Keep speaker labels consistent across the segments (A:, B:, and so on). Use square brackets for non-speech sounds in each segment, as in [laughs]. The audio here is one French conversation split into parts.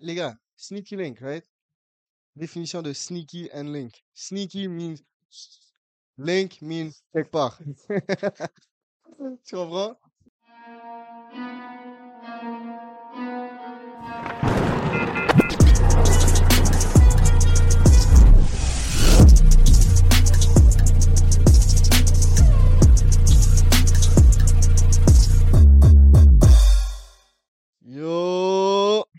A: les gars, sneaky link, right? Définition de sneaky and link. Sneaky means link means quelque part. [laughs] tu comprends?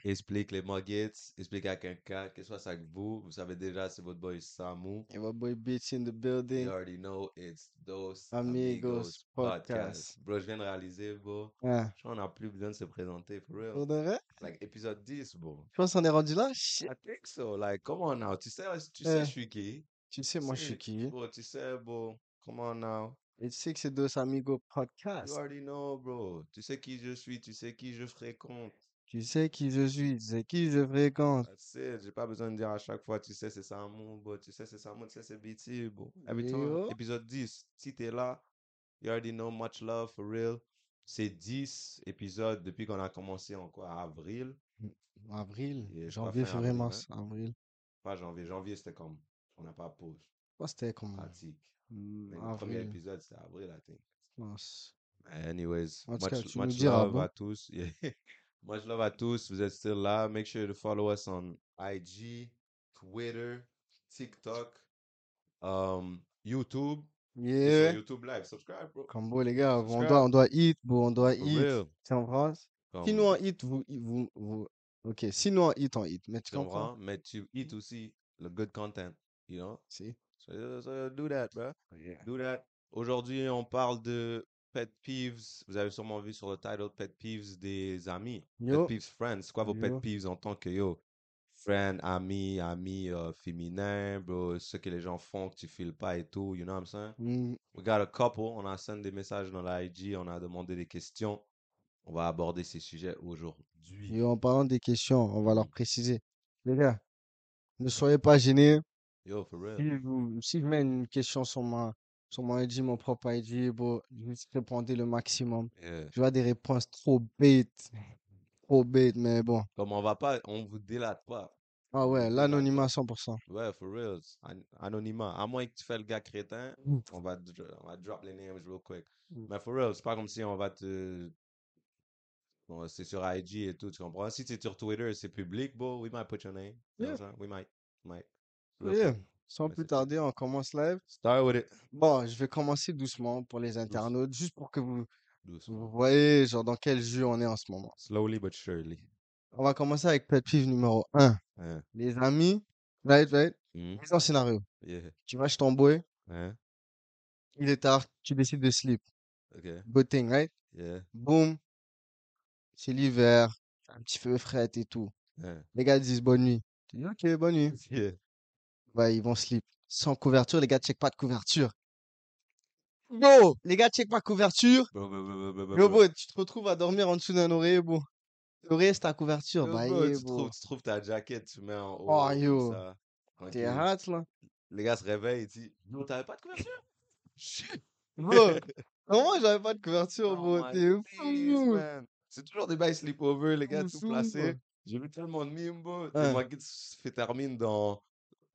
B: Explique les Muggets, explique à quelqu'un, que ce soit avec vous, vous savez déjà, c'est votre boy Samu.
A: And my boy bitch in the
B: You
A: building.
B: already know it's Dos
A: Amigos
B: Amigos
A: Podcast.
B: Podcast. Bro, je viens de réaliser, bro.
A: Ah,
B: Je crois qu'on n'a plus besoin de se présenter, for real.
A: pour de vrai?
B: Like, épisode 10, bro.
A: Je pense qu'on est rendu là?
B: I think so. Like, come on now. Tu sais, tu
A: Eh.
B: sais, je suis qui?
A: Tu sais, moi, je suis qui?
B: Bro, tu sais, bro. Come on now.
A: Et tu sais que c'est Dos Amigos
B: You
A: Podcast.
B: already know, bro. Tu sais qui je suis, tu sais qui je fréquente.
A: Tu sais qui je suis, tu sais qui je fréquente.
B: That's it. J'ai pas besoin de dire à chaque fois, tu sais, c'est Samu, bro. Tu sais, c'est Samu, tu sais, c'est BT, bro. Every time.
A: Yo.
B: Épisode 10. Si t'es là, you already know much love, for real. C'est 10 épisodes depuis qu'on a commencé en quoi? Avril?
A: Avril,
B: Yeah, pas
A: janvier,
B: fin
A: février,
B: avril,
A: mars, avril.
B: Pas janvier. Janvier, c'était comme, on n'a pas pause.
A: Je pense que c'était comme
B: Pratique.
A: mm,
B: Mais le premier
A: avril,
B: épisode, c'est avril, I think.
A: mars.
B: Anyways,
A: En tout cas,
B: much,
A: tu nous
B: much
A: diras,
B: love
A: bon.
B: à tous. Yeah. [laughs] Much love à tous. Vous êtes still là. Make sure to follow us on IG, Twitter, TikTok, um, YouTube.
A: Yeah.
B: YouTube Live. Subscribe, bro.
A: Comme beau, les gars, on
B: Subscribe.
A: doit, on doit eat, bro, on doit eat.
B: real.
A: Tu comprends?
B: Comme,
A: Si nous on eat, vous, vous, vous, ok, si nous on eat, on eat. Mais tu comprends?
B: Mais tu eat aussi le good content, you know?
A: Si.
B: So, so do that, bro. Do that. Aujourd'hui, on parle de pet peeves. Vous avez sûrement vu sur le title pet peeves des amis.
A: Yo.
B: Pet peeves friends. C'est quoi vos pet peeves en tant que yo? Friend, ami, ami euh, féminin, bro. Ce que les gens font que tu files pas et tout. You know what I'm saying?
A: Mm,
B: We got a couple. On a send des messages dans la IG. On a demandé des questions. On va aborder ces sujets aujourd'hui.
A: Et en parlant des questions, on va leur préciser. Les gars, ne soyez pas gênés.
B: Yo, for real.
A: Si, vous, si je mets une question sur ma, sur mon IG, mon propre IG, bon, juste répondez le maximum.
B: Yeah.
A: Je vois des réponses trop bêtes. Trop bêtes, mais bon.
B: Comme on va pas, on vous délate pas.
A: Ah ouais, l'anonymat
B: pas.
A: à 100%.
B: Ouais, for real. An- anonymat. À moins que tu fais le gars crétin,
A: Mm.
B: on va, dr- on va drop les names real quick.
A: Mm.
B: Mais for real, c'est pas comme si on va te. Bon, c'est sur IG et tout, tu comprends? Si c'est sur Twitter, c'est public, bro, we might put your name. You know
A: Yeah.
B: I'm saying? We might. Might. Real
A: Yeah.
B: quick.
A: Sans
B: Mais
A: plus tarder, on commence live.
B: Start with it.
A: Bon, je vais commencer doucement pour les internautes, juste pour que vous,
B: Doucement.
A: vous voyez genre dans quel jeu on est en ce moment.
B: Slowly but surely.
A: On va commencer avec pet peeve numéro 1.
B: Hein?
A: Les amis, right, right?
B: Mhm.
A: Mise en scénario.
B: Yeah.
A: Tu vas chez ton boy,
B: Hein?
A: il est tard, tu décides de sleep.
B: Ok.
A: Good thing, right?
B: Yeah.
A: Boum. C'est l'hiver, un petit feu fret et tout.
B: Hein?
A: Les gars disent bonne nuit. Tu dis ok, bonne nuit. [laughs]
B: Yeah.
A: Bah, ils vont sleep. Sans couverture, les gars check pas de couverture. Bro, les gars check pas couverture.
B: Bro, bro, bro, bro, bro,
A: Yo,
B: bro.
A: bro, tu te retrouves à dormir en dessous d'un oreiller, bro. L'oreiller, c'est ta couverture.
B: Yo,
A: Bah,
B: bro,
A: yeah,
B: tu,
A: bro.
B: trouves, tu trouves ta jacket, tu mets en haut.
A: Oh, yo. T'es hâte, là.
B: Les gars se réveillent et disent Non, t'avais pas de couverture? Shit
A: Bro, [laughs] comment j'avais pas de couverture,
B: Oh
A: bro?
B: my
A: T'es fou.
B: C'est toujours des bails sleepover, les gars, tout
A: fou,
B: placé.
A: bro.
B: J'ai vu tellement de mimes, bro.
A: Hein.
B: Des maguettes se fait terminer dans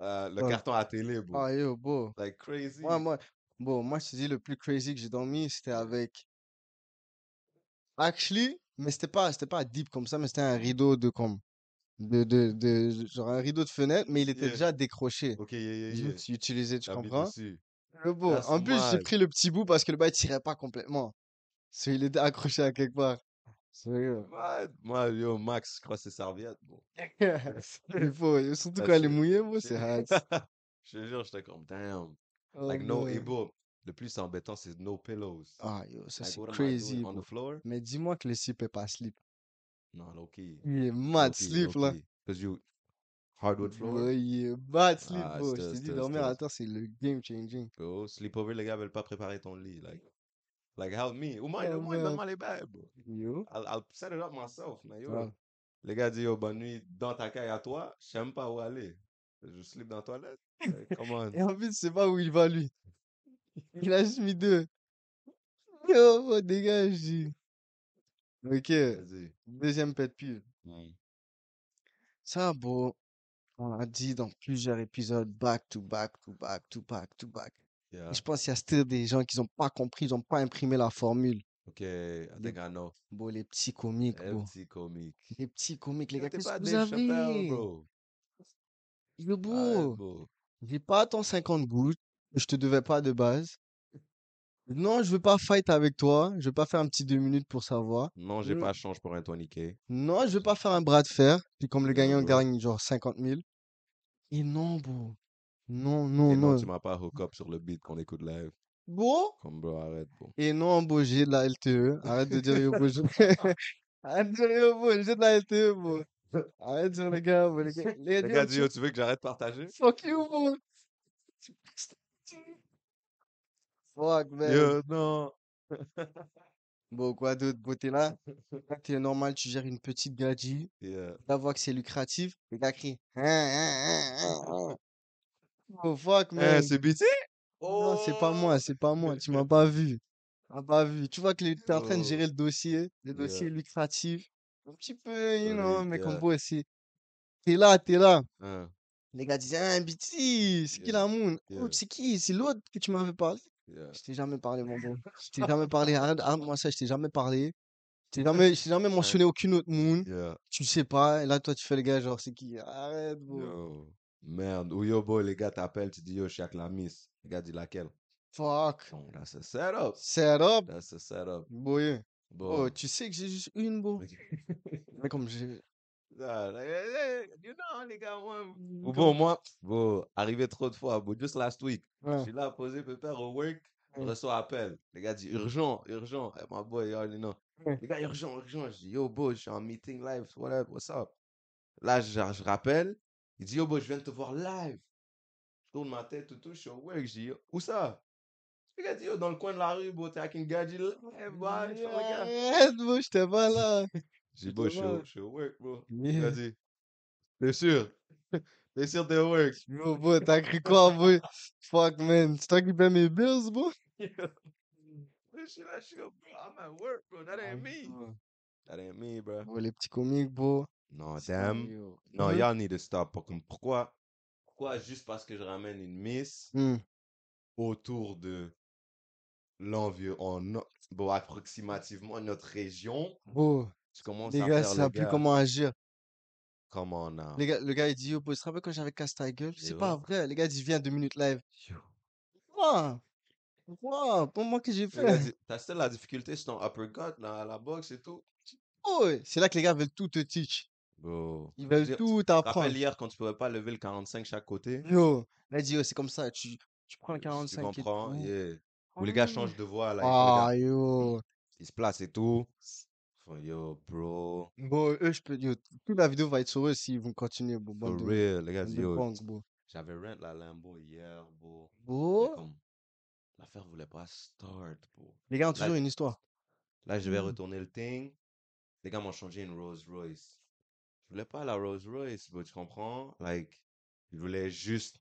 B: euh, le
A: Ouais.
B: carton à télé, bro.
A: Ah, yo, bro.
B: Like crazy.
A: Moi, moi, bon, moi, je te dis, le plus crazy que j'ai dormi, c'était avec. Actually, mais c'était pas, c'était pas deep comme ça, mais c'était un rideau de comme. De, de, de, genre un rideau de fenêtre, mais il était
B: Yeah.
A: déjà décroché.
B: Ok, yeah, yeah,
A: tu comprends?
B: dessus.
A: Le beau.
B: That's
A: En plus, j'ai
B: mad.
A: pris le petit bout parce que le bail tirait pas complètement. So, il était accroché à quelque part. Sérieux?
B: What? Moi, yo, Max, je crois que c'est serviette, bro. [laughs]
A: Il [laughs] faut, surtout quand elle est mouillée, bro, c'est hard. [laughs]
B: Je te jure, j'étais comme, damn.
A: Oh,
B: Like, no, et bro, le plus embêtant, c'est no pillows.
A: Ah, yo, ça
B: Like,
A: c'est crazy,
B: doing on
A: bro.
B: the floor?
A: Mais dis-moi que le slip est pas slip.
B: Non, low key.
A: Il est mad
B: Low-key,
A: slip, là.
B: low-key. Cause you hardwood floor?
A: Il est bad slip,
B: Ah,
A: bro. Je t'ai dit, dormir à terre, c'est le game changing.
B: Bro, sleepover, les gars veulent pas préparer ton lit. Like, like help me. Ou moi,
A: Oh,
B: ou moi,
A: man.
B: donne-moi les bails, bro.
A: Yo.
B: I'll, I'll set it up myself, man. Yo. Les gars disent, yo, bonne nuit dans ta caille à toi. Je sais pas où aller. Je sleep dans la toilette. Like, come on.
A: Et en plus, je sais pas où il va, lui. Il a juste mis deux. Yo, dégage. Ok. Deuxième pet peeve.
B: Mm.
A: Ça, bro, on l'a dit dans plusieurs épisodes, back to back to back to back to back.
B: Yeah.
A: je pense qu'il y a still des gens qui n'ont pas compris, ils n'ont pas imprimé la formule.
B: Okay, I
A: Les,
B: think I know.
A: bon, les petits comiques, bro.
B: FT comique.
A: Les petits comiques, les gars, qu'est-ce que vous avez?
B: bro? Arrête,
A: bro,
B: bro.
A: j'ai pas ton 50 gouttes, je te devais pas de base. Non, je veux pas fight avec toi. Je veux pas faire un petit deux minutes pour savoir.
B: Non, j'ai
A: Mm.
B: pas change pour un 20K.
A: Non, je veux pas faire un bras de fer. Puis comme le gagnant gagne genre 50 000. Et non, bro. Non, non,
B: Et non,
A: non.
B: tu m'as pas hook up sur le beat qu'on écoute live.
A: Bro.
B: Comme bro, arrête, bro.
A: Et non, j'ai de la LTE. Arrête de dire yo, je- [laughs] [laughs] Arrête de dire yo. J'ai de la LTE, bro. Arrête de dire les gars. Les gars, les
B: Le
A: gars, tu-
B: yo, tu veux que j'arrête de partager?
A: Fuck you, bro. Fuck, man.
B: Yo, non. [laughs]
A: Bon, quoi d'autre, bro, t'es là? Là, t'es normal, tu gères une petite gadji.
B: Yeah.
A: La voix que c'est lucratif. Les gars crient. Hein, hein, hein, hein, hein. Oh, fuck, man.
B: c'est BT?
A: Non, c'est pas
B: Oh!
A: moi, c'est pas moi. Tu m'as pas vu. Tu m'as pas vu. Tu vois que tu es en train de
B: Oh.
A: gérer le dossier, le dossier lucratif. Un petit peu, you
B: Sorry,
A: know, mais comme beau aussi. T'es là, t'es là.
B: Hein,
A: Les gars disaient, ah, BT, c'est qui la moon? Oh, c'est qui? C'est l'autre que tu m'avais parlé? Je t'ai jamais parlé, mon bon. Je t'ai jamais [laughs] parlé. Arrête, arrête-moi ça, je t'ai jamais parlé. Je t'ai jamais, jamais [laughs] mentionné aucune autre moon. Tu sais pas. Et là, toi, tu fais le gars, genre, c'est qui? Arrête, bro.
B: Merde. Ou yo, boy, les gars t'appellent, tu dis, yo, je suis avec la miss. Le gars dit laquelle?
A: Fuck.
B: Bon, that's a setup.
A: Set up.
B: That's a setup.
A: Boy.
B: Bon.
A: Oh, tu sais que j'ai juste une, bro. [laughs] Mais comme j'ai. [laughs]
B: Ah, you know, les gars, moi. Ou
A: comme-
B: bon, moi, bon, arrivé trop de fois, bon, just last week. Je suis là, posé, pépère au work. Je
A: Ouais.
B: reçois appel. Les gars disent urgent, urgent. Eh, my boy, you already know. Les gars, urgent, urgent. Je dis, yo, boy, je suis en meeting live, whatever, what's up? Là, je, je rappelle. Il dit, yo, boy, je viens de te voir live. Je tourne ma tête, tout, tout, je suis au work. Je dis, Yo, où ça? Le gars dit, yo, dans le coin de la rue, bro, t'es avec une gadget live, boy.
A: Arrête, bro, j'étais pas là.
B: Je dis, boy, je suis au- work, bro. Il a dit, t'es sûr? T'es sûr t'es au work?
A: Bro, bro, t'as cru quoi, bro? Fuck, man. C'est toi qui paie mes bills, [laughs] bro?
B: Je suis là, je suis, yo, bro, I'm at work, bro. That ain't me.
A: Bro,
B: That ain't me, bro.
A: Bro, les petits comiques, bro.
B: Non, damn. Non,
A: Mhm.
B: y'all need to stop. Pourquoi? Pourquoi juste parce que je ramène une miss
A: Hmm.
B: autour de l'environnement, bon, approximativement notre région,
A: Bro,
B: tu commences
A: les
B: à
A: gars,
B: faire
A: ça
B: le
A: plus
B: gars.
A: comment agir.
B: Comment now?
A: Les gars, le gars, il dit, yo, tu te rappelles quand j'avais cassé ta gueule? C'est pas vrai. Les gars, ils viens deux minutes live. Quoi? Quoi? Pour moi que j'ai fait?
B: T'as still la difficulté sur ton uppercut, là, la boxe et tout?
A: Oh, c'est là que les gars veulent tout te teach.
B: Bro.
A: Ils veulent
B: Tu-
A: tout
B: tu
A: apprendre.
B: hier quand tu pouvais pas lever le 45 chaque côté?
A: Yo, là, il dit, c'est comme ça. Tu, tu prends le
B: Tu
A: 45 et
B: comprends?
A: tout.
B: Yeah. Ou les gars changent de voix, là, il
A: Ah, yo.
B: ils se placent et tout. Yo, bro.
A: Bon, eux, je peux dire, toute la vidéo va être sur eux s'ils vont continuer, bro.
B: For
A: de,
B: real, les gars, yo. J'avais rent la Lambo hier, bro.
A: Bro,
B: comme, l'affaire voulait pas start, bro.
A: les gars ont
B: Là,
A: toujours une histoire.
B: là, je vais
A: Mm.
B: retourner le thing. Les gars m'ont changé une Rolls Royce. Je voulais pas la Rolls Royce, bro, tu comprends? Like, je voulais juste,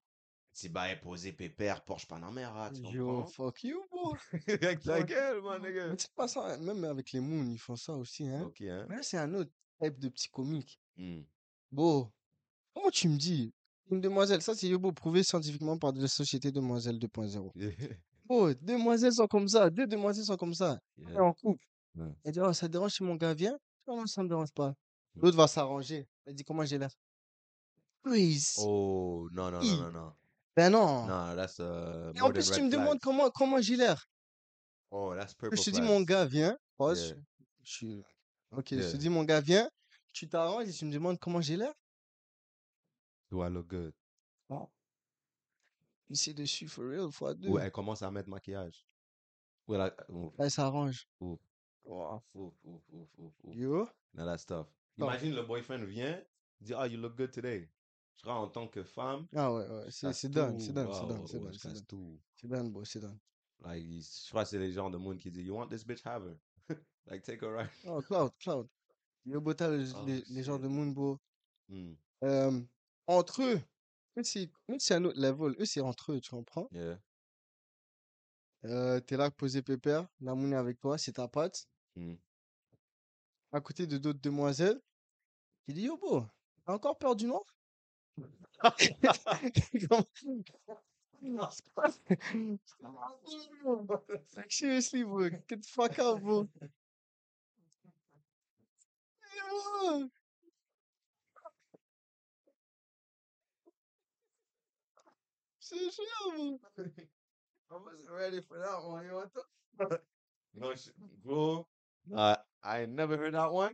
B: petit bail posé pépère, Porsche Panamera, tu
A: Yo,
B: comprends?
A: fuck you, bro. [laughs]
B: Avec ta gueule,
A: bro.
B: nigga.
A: Mais c'est pas ça, même avec les moons, ils font ça aussi, hein.
B: Ok, hein?
A: Mais là, c'est un autre type de petit comique.
B: Hmm.
A: Bon, comment tu me dis? Une demoiselle, ça c'est Yobo prouvé scientifiquement par la société Demoiselle 2.0. Oh, [laughs] demoiselles sont comme ça, deux demoiselles sont comme ça. Est
B: Yeah.
A: en couple.
B: Ouais.
A: Elle dit, oh, ça te dérange si mon gars vient? Non, ça me dérange pas. L'autre va s'arranger. Elle dit, comment j'ai l'air? Please.
B: Oh, non, non, non, non, non.
A: Ben non.
B: Non, that's uh,
A: Et en plus, tu me demandes comment, comment j'ai l'air.
B: Oh, that's purple
A: Je te dis, mon gars vient. Pause.
B: Yeah.
A: Je suis... Ok, je te
B: Yeah.
A: dis, mon gars vient. Tu t'arranges et tu me demandes comment j'ai l'air.
B: Do I look good?
A: Ici dessus, for real, fois deux.
B: Ou elle commence à mettre maquillage. Ou elle a... Ouf,
A: Là, elle s'arrange.
B: ouf,
A: Wow.
B: ouf, ouf, ouf, ouf, ouf.
A: Yo.
B: Now that's tough. Imagine le boyfriend vient, dit, ah, you look good today. Je serai en tant que femme,
A: Ah ouais, ouais. C'est
B: casse
A: c'est
B: tout.
A: c'est done, c'est done, c'est
B: je
A: c'est
B: tout.
A: C'est bro.
B: Like, je crois que c'est les gens de monde qui disent, you want this bitch, have her. [laughs] like, take her right.
A: Oh, Cloud, Cloud. Yo, bro, t'as les,
B: Oh,
A: les, les gens de
B: shit.
A: Moonbo.
B: Hmm,
A: Euh, entre eux, eux, c'est eux, c'est un autre level. Eux, c'est entre eux, tu comprends?
B: Yeah.
A: Euh, t'es là, posé pépère. La moon est avec toi, c'est ta patte.
B: Hmm.
A: À côté de d'autres demoiselles. Il dit, yo, bro, T'as encore peur du noir? Seriously, bro. Get the fuck out, bro. C'est chiant, bro.
B: Uh, I never heard that one.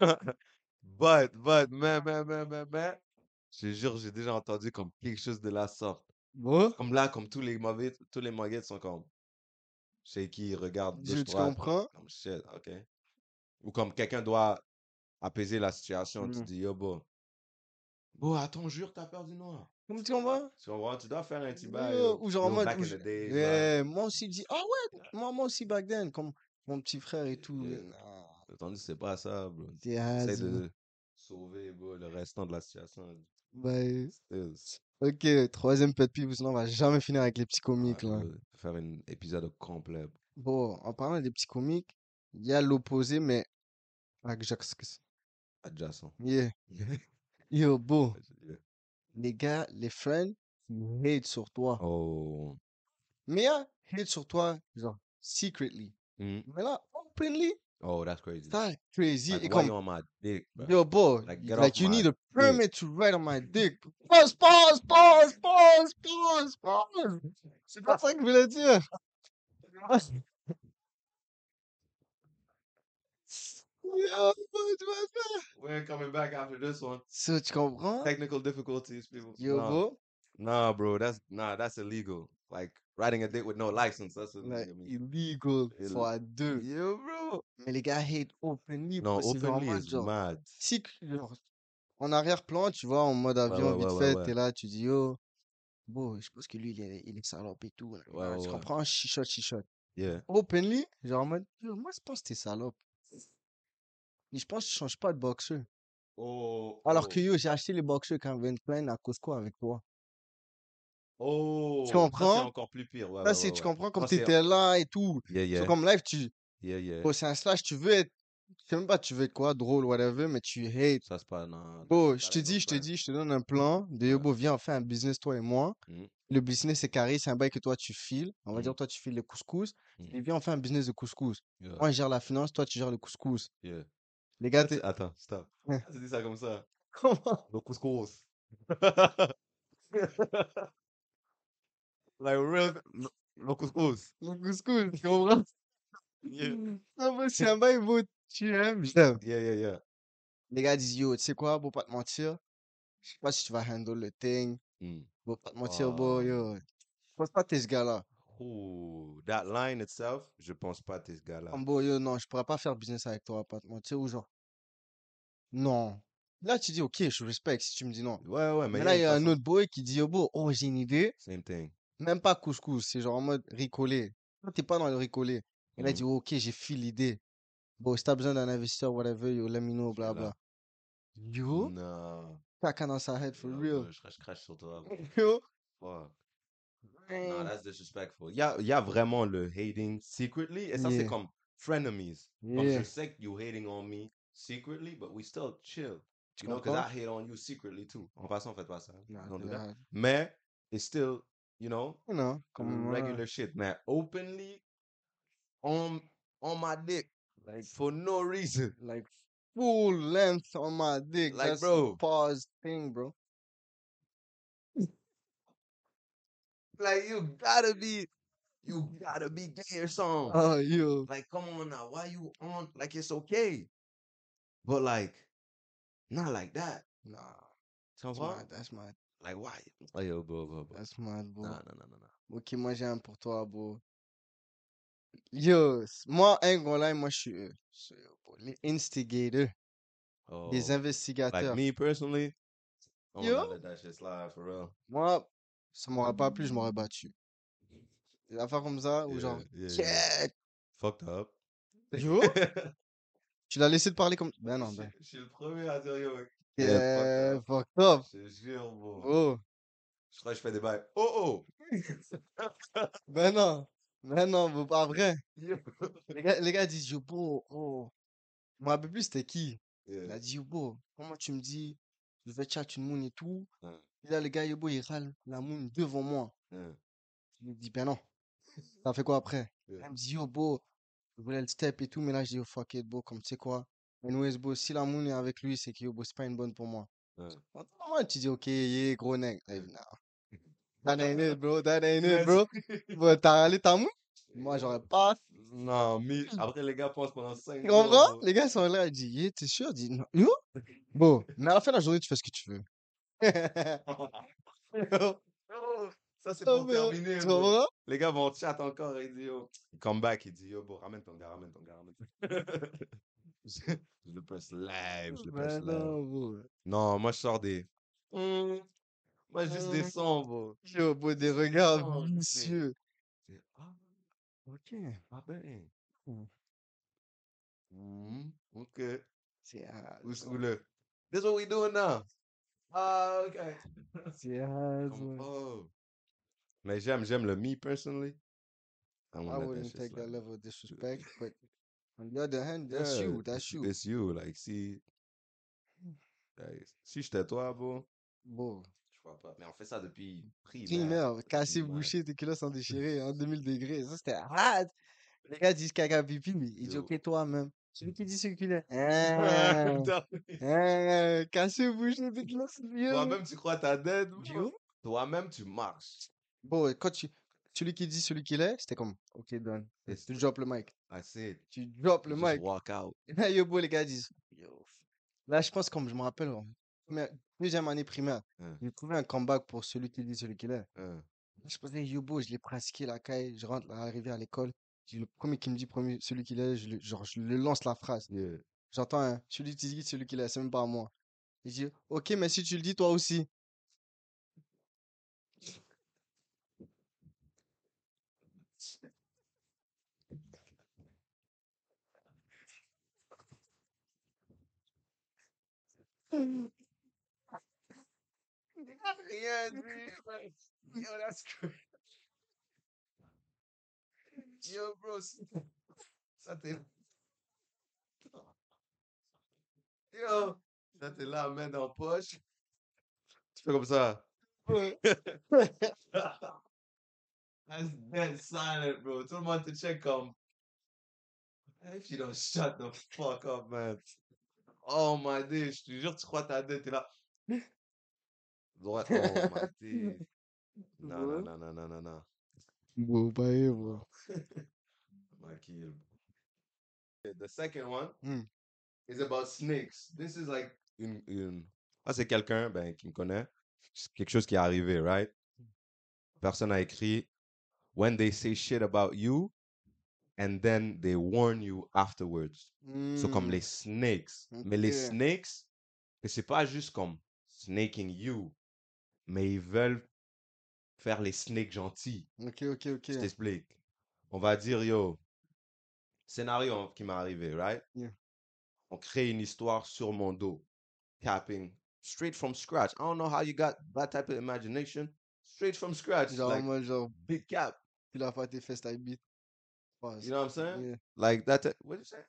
B: [laughs] but, but, man, man, man, man, man. Je te jure, j'ai déjà entendu comme quelque chose de la sorte.
A: Bon,
B: Comme là, comme tous les mauvais, tous les mauvais sont comme shaky, regarde
A: je-
B: gauche
A: tu
B: droite.
A: comprends?
B: Comme shit, ok. Ou comme quelqu'un doit apaiser la situation, tu
A: Mm.
B: dis yo, bro. Bro, attends, jure, t'as peur du noir.
A: Comment tu comprends?
B: Tu comprends? Tu dois faire un petit bail.
A: Yo. Ou genre en
B: Yo,
A: mode,
B: back
A: où
B: in
A: je-
B: the days, là.
A: Yeah, moi aussi, je dis, ah ouais, moi, moi aussi back then, comme mon petit frère et tout. Nah,
B: J'ai entendu, c'est pas ça, bro.
A: t'es
B: Essaye de sauver, bro, le restant de la situation.
A: Ok, troisième pet peeve, sinon on va jamais finir avec les petits comiques,
B: Ouais,
A: là.
B: faire un épisode complet.
A: Bon, en parlant des petits comiques, il y a l'opposé, mais adjacent.
B: Adjacent.
A: Yeah. [laughs] Yo, beau, les gars, les friends, ils hate sur toi.
B: Oh.
A: Mais il y a hate sur toi, genre, secretly.
B: Mm.
A: Mais là, openly,
B: Oh, that's crazy.
A: ça, crazy.
B: Like,
A: Et
B: why
A: comme,
B: you on my dick, bro?
A: yo, beau,
B: Like,
A: y-
B: get
A: like
B: off
A: you
B: my
A: need a
B: dick.
A: permit to ride on my [laughs] dick. Pause, pause, pause, pause, pause, pause. C'est pas ça que je voulais dire. Yo, beau, tu vois ça?
B: We're coming back after this one.
A: Ça, tu comprends?
B: Technical difficulties, people.
A: Yo,
B: nah,
A: beau,
B: nah, bro, that's nah, that's illegal. Like riding a dick with no license, that's illegal.
A: like,
B: I mean.
A: illegal,
B: Ill-
A: fois deux.
B: Yo, bro.
A: Mais les gars hate openly,
B: Non, openly
A: mode
B: is
A: genre,
B: mad.
A: si, que- genre, en arrière-plan, tu vois, en mode avion,
B: ouais,
A: vite
B: ouais,
A: fait, t'es là, tu dis, yo, bon, je pense que lui, il est, il est salope et tout.
B: Ouais,
A: Tu comprends? Chichote, chichote.
B: Yeah.
A: Openly, genre en mode, yo, moi, je pense que t'es salope. Et je pense que tu changes pas de boxeur.
B: Oh,
A: Alors
B: oh,
A: que yo, j'ai acheté les boxeurs Calvin Klein à Costco avec toi.
B: Oh,
A: Tu
B: ça, c'est
A: comprends?
B: encore plus pire. Ouais,
A: Là,
B: ouais,
A: c'est,
B: ouais,
A: tu comprends, comme
B: c'est-
A: t'étais là et tout.
B: Yeah,
A: So, comme live, tu,
B: yeah,
A: oh, c'est un slash, tu veux être, je sais même pas, tu veux être quoi, drôle, whatever, mais tu hate.
B: Ça, c'est pas, non. C'est
A: je te dis, je te dis, je te donne un plan de. Yobo, viens, on fait un business, toi et moi.
B: Mhm.
A: Le business est carré, c'est un bail que toi tu files. On va
B: Mhm.
A: dire, toi tu files le couscous. Et viens, on fait un business de couscous. Moi, je gère la finance, toi tu gères le couscous.
B: yeah.
A: Les gars,
B: tu-
A: t'es.
B: Attends, stop. [laughs] Tu dis ça comme ça.
A: Comment?
B: Le couscous. [laughs] [laughs] like real? Le couscous.
A: Le couscous, [laughs] tu comprends?
B: Yeah.
A: Ah, moi, c'est un bail, beau, tu aimes, j'aime.
B: Yeah, yeah, yeah.
A: Les gars disent, yo, tu sais quoi, pour pas te mentir, je sais pas si tu vas handle le thing.
B: Mm.
A: Pour pas te mentir,
B: Ah.
A: yo. Je pense pas que t'es ce gars-là.
B: Ooh, that line itself, je pense pas à ce gars-là.
A: Comme yo, non, je pourrais pas faire business avec toi, pas te mentir, ou genre. Non. Là, tu dis, ok, je respecte si tu me dis non.
B: Ouais, ouais, mais
A: Mais là, il y a un autre boy qui dit, yo, beau, oh, j'ai une idée.
B: Same thing.
A: Même pas couscous, c'est genre en mode ricolé. T'es pas dans le ricolé. Et là, il
B: Mhm.
A: dit, ok, j'ai fait l'idée. Bon, si t'as besoin d'un investisseur, whatever, yo, let me know, bla bla. Yo,
B: Non.
A: caca dans sa head, for
B: non,
A: real.
B: bro, Je crache, je crache sur toi. bro. [laughs]
A: Yo,
B: Fuck. Non, that's disrespectful. Il y a, il y a vraiment le hating secretly. Et ça, c'est comme frenemies. Comme
A: Yeah.
B: je sais que you hating on me secretly, but we still chill.
A: Tu
B: You know, because? I hate on you secretly too. En passant, faites pas ça.
A: Nah,
B: Don't do that. Mais, it's still, you know,
A: Non, comme
B: regular shit. man. openly, on, on my dick. Like, for no reason.
A: like full length on my dick.
B: Like,
A: That's
B: bro.
A: pause thing, bro.
B: Like, you gotta be, you gotta be gay or something.
A: Oh, you
B: Like, come on now. Why you on? Like, it's okay. But, like, not like that.
A: Nah, that's mad, that's mad,
B: Like, why? Oh, yo, bro, bro, bro.
A: that's mad, bro.
B: Non, non, non, non, non.
A: Ok, moi j'ai un pour toi, bro? Yo, moi, un gros là, moi je suis, euh, euh, les instigators,
B: Oh,
A: les
B: like
A: investigateurs.
B: me personally, I'm
A: Yo?
B: let that shit slide for real.
A: Moi, ça m'aurait pas plu, je m'aurais battu. Des affaires comme ça, ou genre,
B: Yeah, yeah, yeah.
A: yeah,
B: Fucked up.
A: yo, [laughs] tu l'as laissé de parler comme. Ben non, ben.
B: je suis le premier à dire yo.
A: Yeah,
B: fucked
A: fucked up.
B: Je te jure, bro.
A: Oh,
B: Je crois que je fais des bails. Oh, [laughs]
A: ben non, ben non, bro, pas vrai. [laughs]
B: oh.
A: Les gars, les gars disent, yo, bro, oh. Je me rappelle plus c'était qui. Il
B: Yeah.
A: a dit, yo, bro, comment tu me dis, je vais chat une moon et tout. Et là, le gars, Yobo, il râle la moon devant moi.
B: Ouais.
A: Je lui dis, ben non. Ça fait quoi après? [laughs]
B: Ouais.
A: Elle me dit, yo, beau, je voulais le step et tout, mais là, je dis, oh, fuck it, beau, comme tu sais quoi. Anyways, beau, si la moon est avec lui, c'est beau, c'est pas une bonne pour moi.
B: Ouais.
A: Moi, tu dis, ok, yeah, gros nègre. [laughs] That ain't it, bro, that ain't it, bro. Bon, t'as râlé ta moon? Moi, j'aurais pas.
B: Non, mais après, les gars pensent pendant 5
A: Tu
B: jours.
A: comprends?
B: bro.
A: Les gars sont là, ils disent, yeah, t'es sûr? Je dis, non. Yo? Bon, mais à la fin de la journée, tu fais ce que tu veux. [laughs]
B: Ça, c'est
A: Non,
B: pour
A: mais,
B: terminer, bro. Les gars vont chat encore et disent, yo, come back, il dit, yo, bro, ramène ton gars, ramène ton gars, ramène ton gars. [laughs] je [laughs] je le presse live, je le
A: Ben
B: live.
A: non, bro.
B: Non, moi, je sors des. Hmm, Moi, juste des
A: Hmm.
B: sons, bro.
A: Yo, beau, des
B: Des
A: regards vicieux.
B: C'est- Ah,
A: Ok.
B: ah ben.
A: Hmm.
B: Hmm, ok.
A: C'est
B: ou le. This what we doing now. Ah, ok.
A: C'est
B: oh. Mais j'aime, j'aime le me personally. I
A: I wouldn't take that level of disrespect, but on the other hand, that's
B: Yeah,
A: you, that's you.
B: It's you, like, si. like, si j'étais toi, bro,
A: Bon,
B: je vois pas. Mais on fait ça depuis primaire.
A: primaire, casser,
B: primaire.
A: boucher, tes culottes sont déchirées en 2000 degrés. Ça, c'était hard. Les gars disent caca pipi, mais il dit
B: Yo.
A: ok, toi-même. Celui qui dit circulaire. Ah,
B: Toi-
A: ah, casser, boucher, tes culottes sont déchirées.
B: Toi-même, tu crois t'as dead, bro?
A: Yo.
B: Toi-même, tu marches.
A: Bon, et quand tu. Celui qui dit celui qu'il est, c'était comme, ok, done. Tu drop le mic.
B: I said,
A: Tu drop le
B: just
A: mic.
B: walk out.
A: Et [laughs] là, yo, beau, les gars disent, yo. Là, je pense, comme je me rappelle, première- deuxième année primaire,
B: Hein.
A: j'ai trouvé un comeback pour celui qui dit celui qu'il est.
B: Hein.
A: Je posais Yobo, je l'ai pratiqué la caille, je rentre arrivé à l'école. Le premier qui me dit premier, celui qu'il est, je le, genre, je le lance la phrase.
B: Yeah.
A: J'entends un, celui qui dit celui qu'il est, c'est même pas à moi. Je dis, ok, mais si tu le dis toi aussi.
B: Rien dit. Yo, that's crazy. Yo, bro, t'est. Yo, t'est là, main dans la poche. Tu fais comme. That's dead silent, bro. Tout le monde check comme. If you don't shut the fuck up, man. Oh my days, je te jure, tu crois ta tête, t'es là. Droite, oh my days. Non, non,
A: Ouais.
B: non, non, non, non, non.
A: Bon, bah, eh, bro. [laughs]
B: Kill. The second one
A: Hmm.
B: is about snakes. This is like une, une... Ah, c'est quelqu'un ben, qui me connaît. C'est quelque chose qui est arrivé, right? Personne a écrit When they say shit about you and then they warn you afterwards. So comme les snakes. Mais les snakes, et c'est pas juste comme snaking you, mais ils veulent faire les snakes gentils.
A: Ok, ok, ok.
B: Je t'explique. On va dire, yo, scénario qui m'est arrivé, right?
A: Yeah.
B: On crée une histoire sur mon dos. Capping straight from scratch. I don't know how you got that type of imagination. Straight from scratch.
A: Genre,
B: like, big cap.
A: tes fesses.
B: You know what I'm saying?
A: Yeah.
B: Like that. What you say?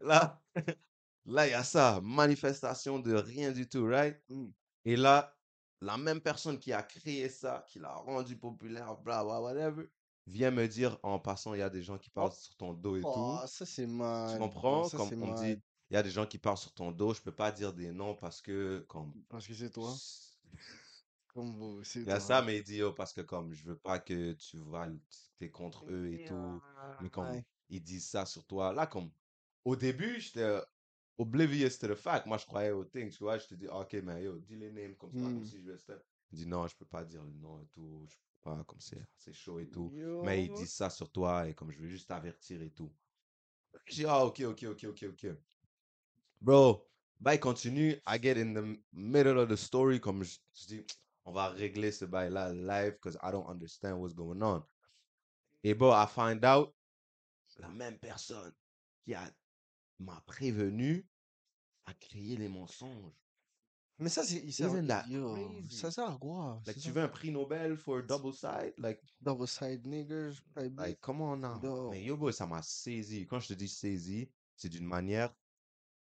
B: là, [laughs] là, il y a ça. Manifestation de rien du tout, right?
A: Mm.
B: Et là, la même personne qui a créé ça, qui l'a rendu populaire, bla, bla, whatever, vient me dire en passant, il y a des gens qui parlent sur ton dos et
A: Oh,
B: tout.
A: ça c'est
B: Tu
A: mal.
B: comprends?
A: Ça
B: Comme on
A: mal.
B: dit, il y a des gens qui parlent sur ton dos, je peux pas dire des noms parce que, comme,
A: Parce que c'est toi. Comme vous, c'est
B: il y a ça, mais il dit, oh, parce que comme, je veux pas que tu vas, t'es contre eux et tout. Mais comme,
A: Ouais.
B: ils disent ça sur toi. Là, comme, au début, j'étais oblivious to the fact. Moi, je croyais au thing, tu vois? Je te dis, ok, mais yo, dis les names comme ça, comme
A: Hmm.
B: si je step. Il dit, non, je peux pas dire le nom et tout. Je peux pas, comme c'est c'est chaud et tout. Mais
A: Yo.
B: disent ça sur toi et comme je veux juste t'avertir et tout. Je dis, ah, ok, ok, ok, ok, ok. Bro, bail continue. I get in the middle of the story. Comme je, je dis, on va régler ce bail-là live because I don't understand what's going on. Et bon, I find out, la même personne qui a m'a prévenu a créé les mensonges.
A: Mais ça, c'est. Ça à quoi?
B: Like,
A: C'est
B: tu veux un prix Nobel for double side? Like,
A: Double side niggers. type
B: like, come on now.
A: No.
B: Mais yo, boy, ça m'a saisi. Quand je te dis saisi, c'est d'une manière.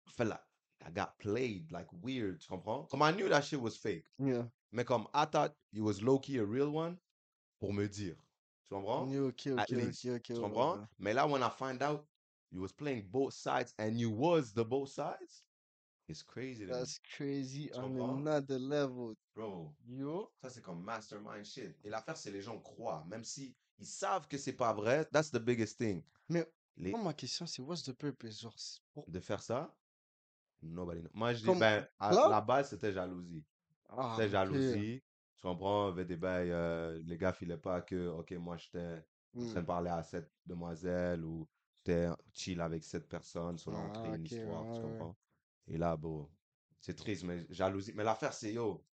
B: Felt like I got played like weird, tu comprends? Comme I knew that shit was fake.
A: Yeah.
B: Mais comme I thought it was low-key a real one pour me dire. Tu comprends?
A: Yeah, ok,
B: At
A: ok,
B: least.
A: ok, ok.
B: Tu comprends?
A: ouais.
B: Mais là, when I find out you was playing both sides and you was the both sides, it's crazy.
A: That's crazy
B: Tu
A: on
B: comprends?
A: another level.
B: Bro,
A: Yo.
B: ça c'est comme mastermind shit. Et l'affaire, c'est les gens croient, même si ils savent que c'est pas vrai. That's the biggest thing.
A: Mais
B: Les-
A: moi, ma question, c'est what's the purpose? Genre, pour-
B: de faire ça, nobody knows. Moi, je dis,
A: Comme
B: ben, à
A: là?
B: la base, c'était jalousie.
A: Ah,
B: C'était
A: ok.
B: jalousie. Tu comprends? Avec des bails, euh, les gars filaient pas que, OK, moi, j'étais en train de
A: Hmm.
B: parler à cette demoiselle ou j'étais chill avec cette personne, sur on
A: Ah,
B: crée une
A: ok,
B: histoire, tu
A: ouais.
B: comprends? Et là, bon, c'est triste, mais jalousie. Mais l'affaire, c'est, yo,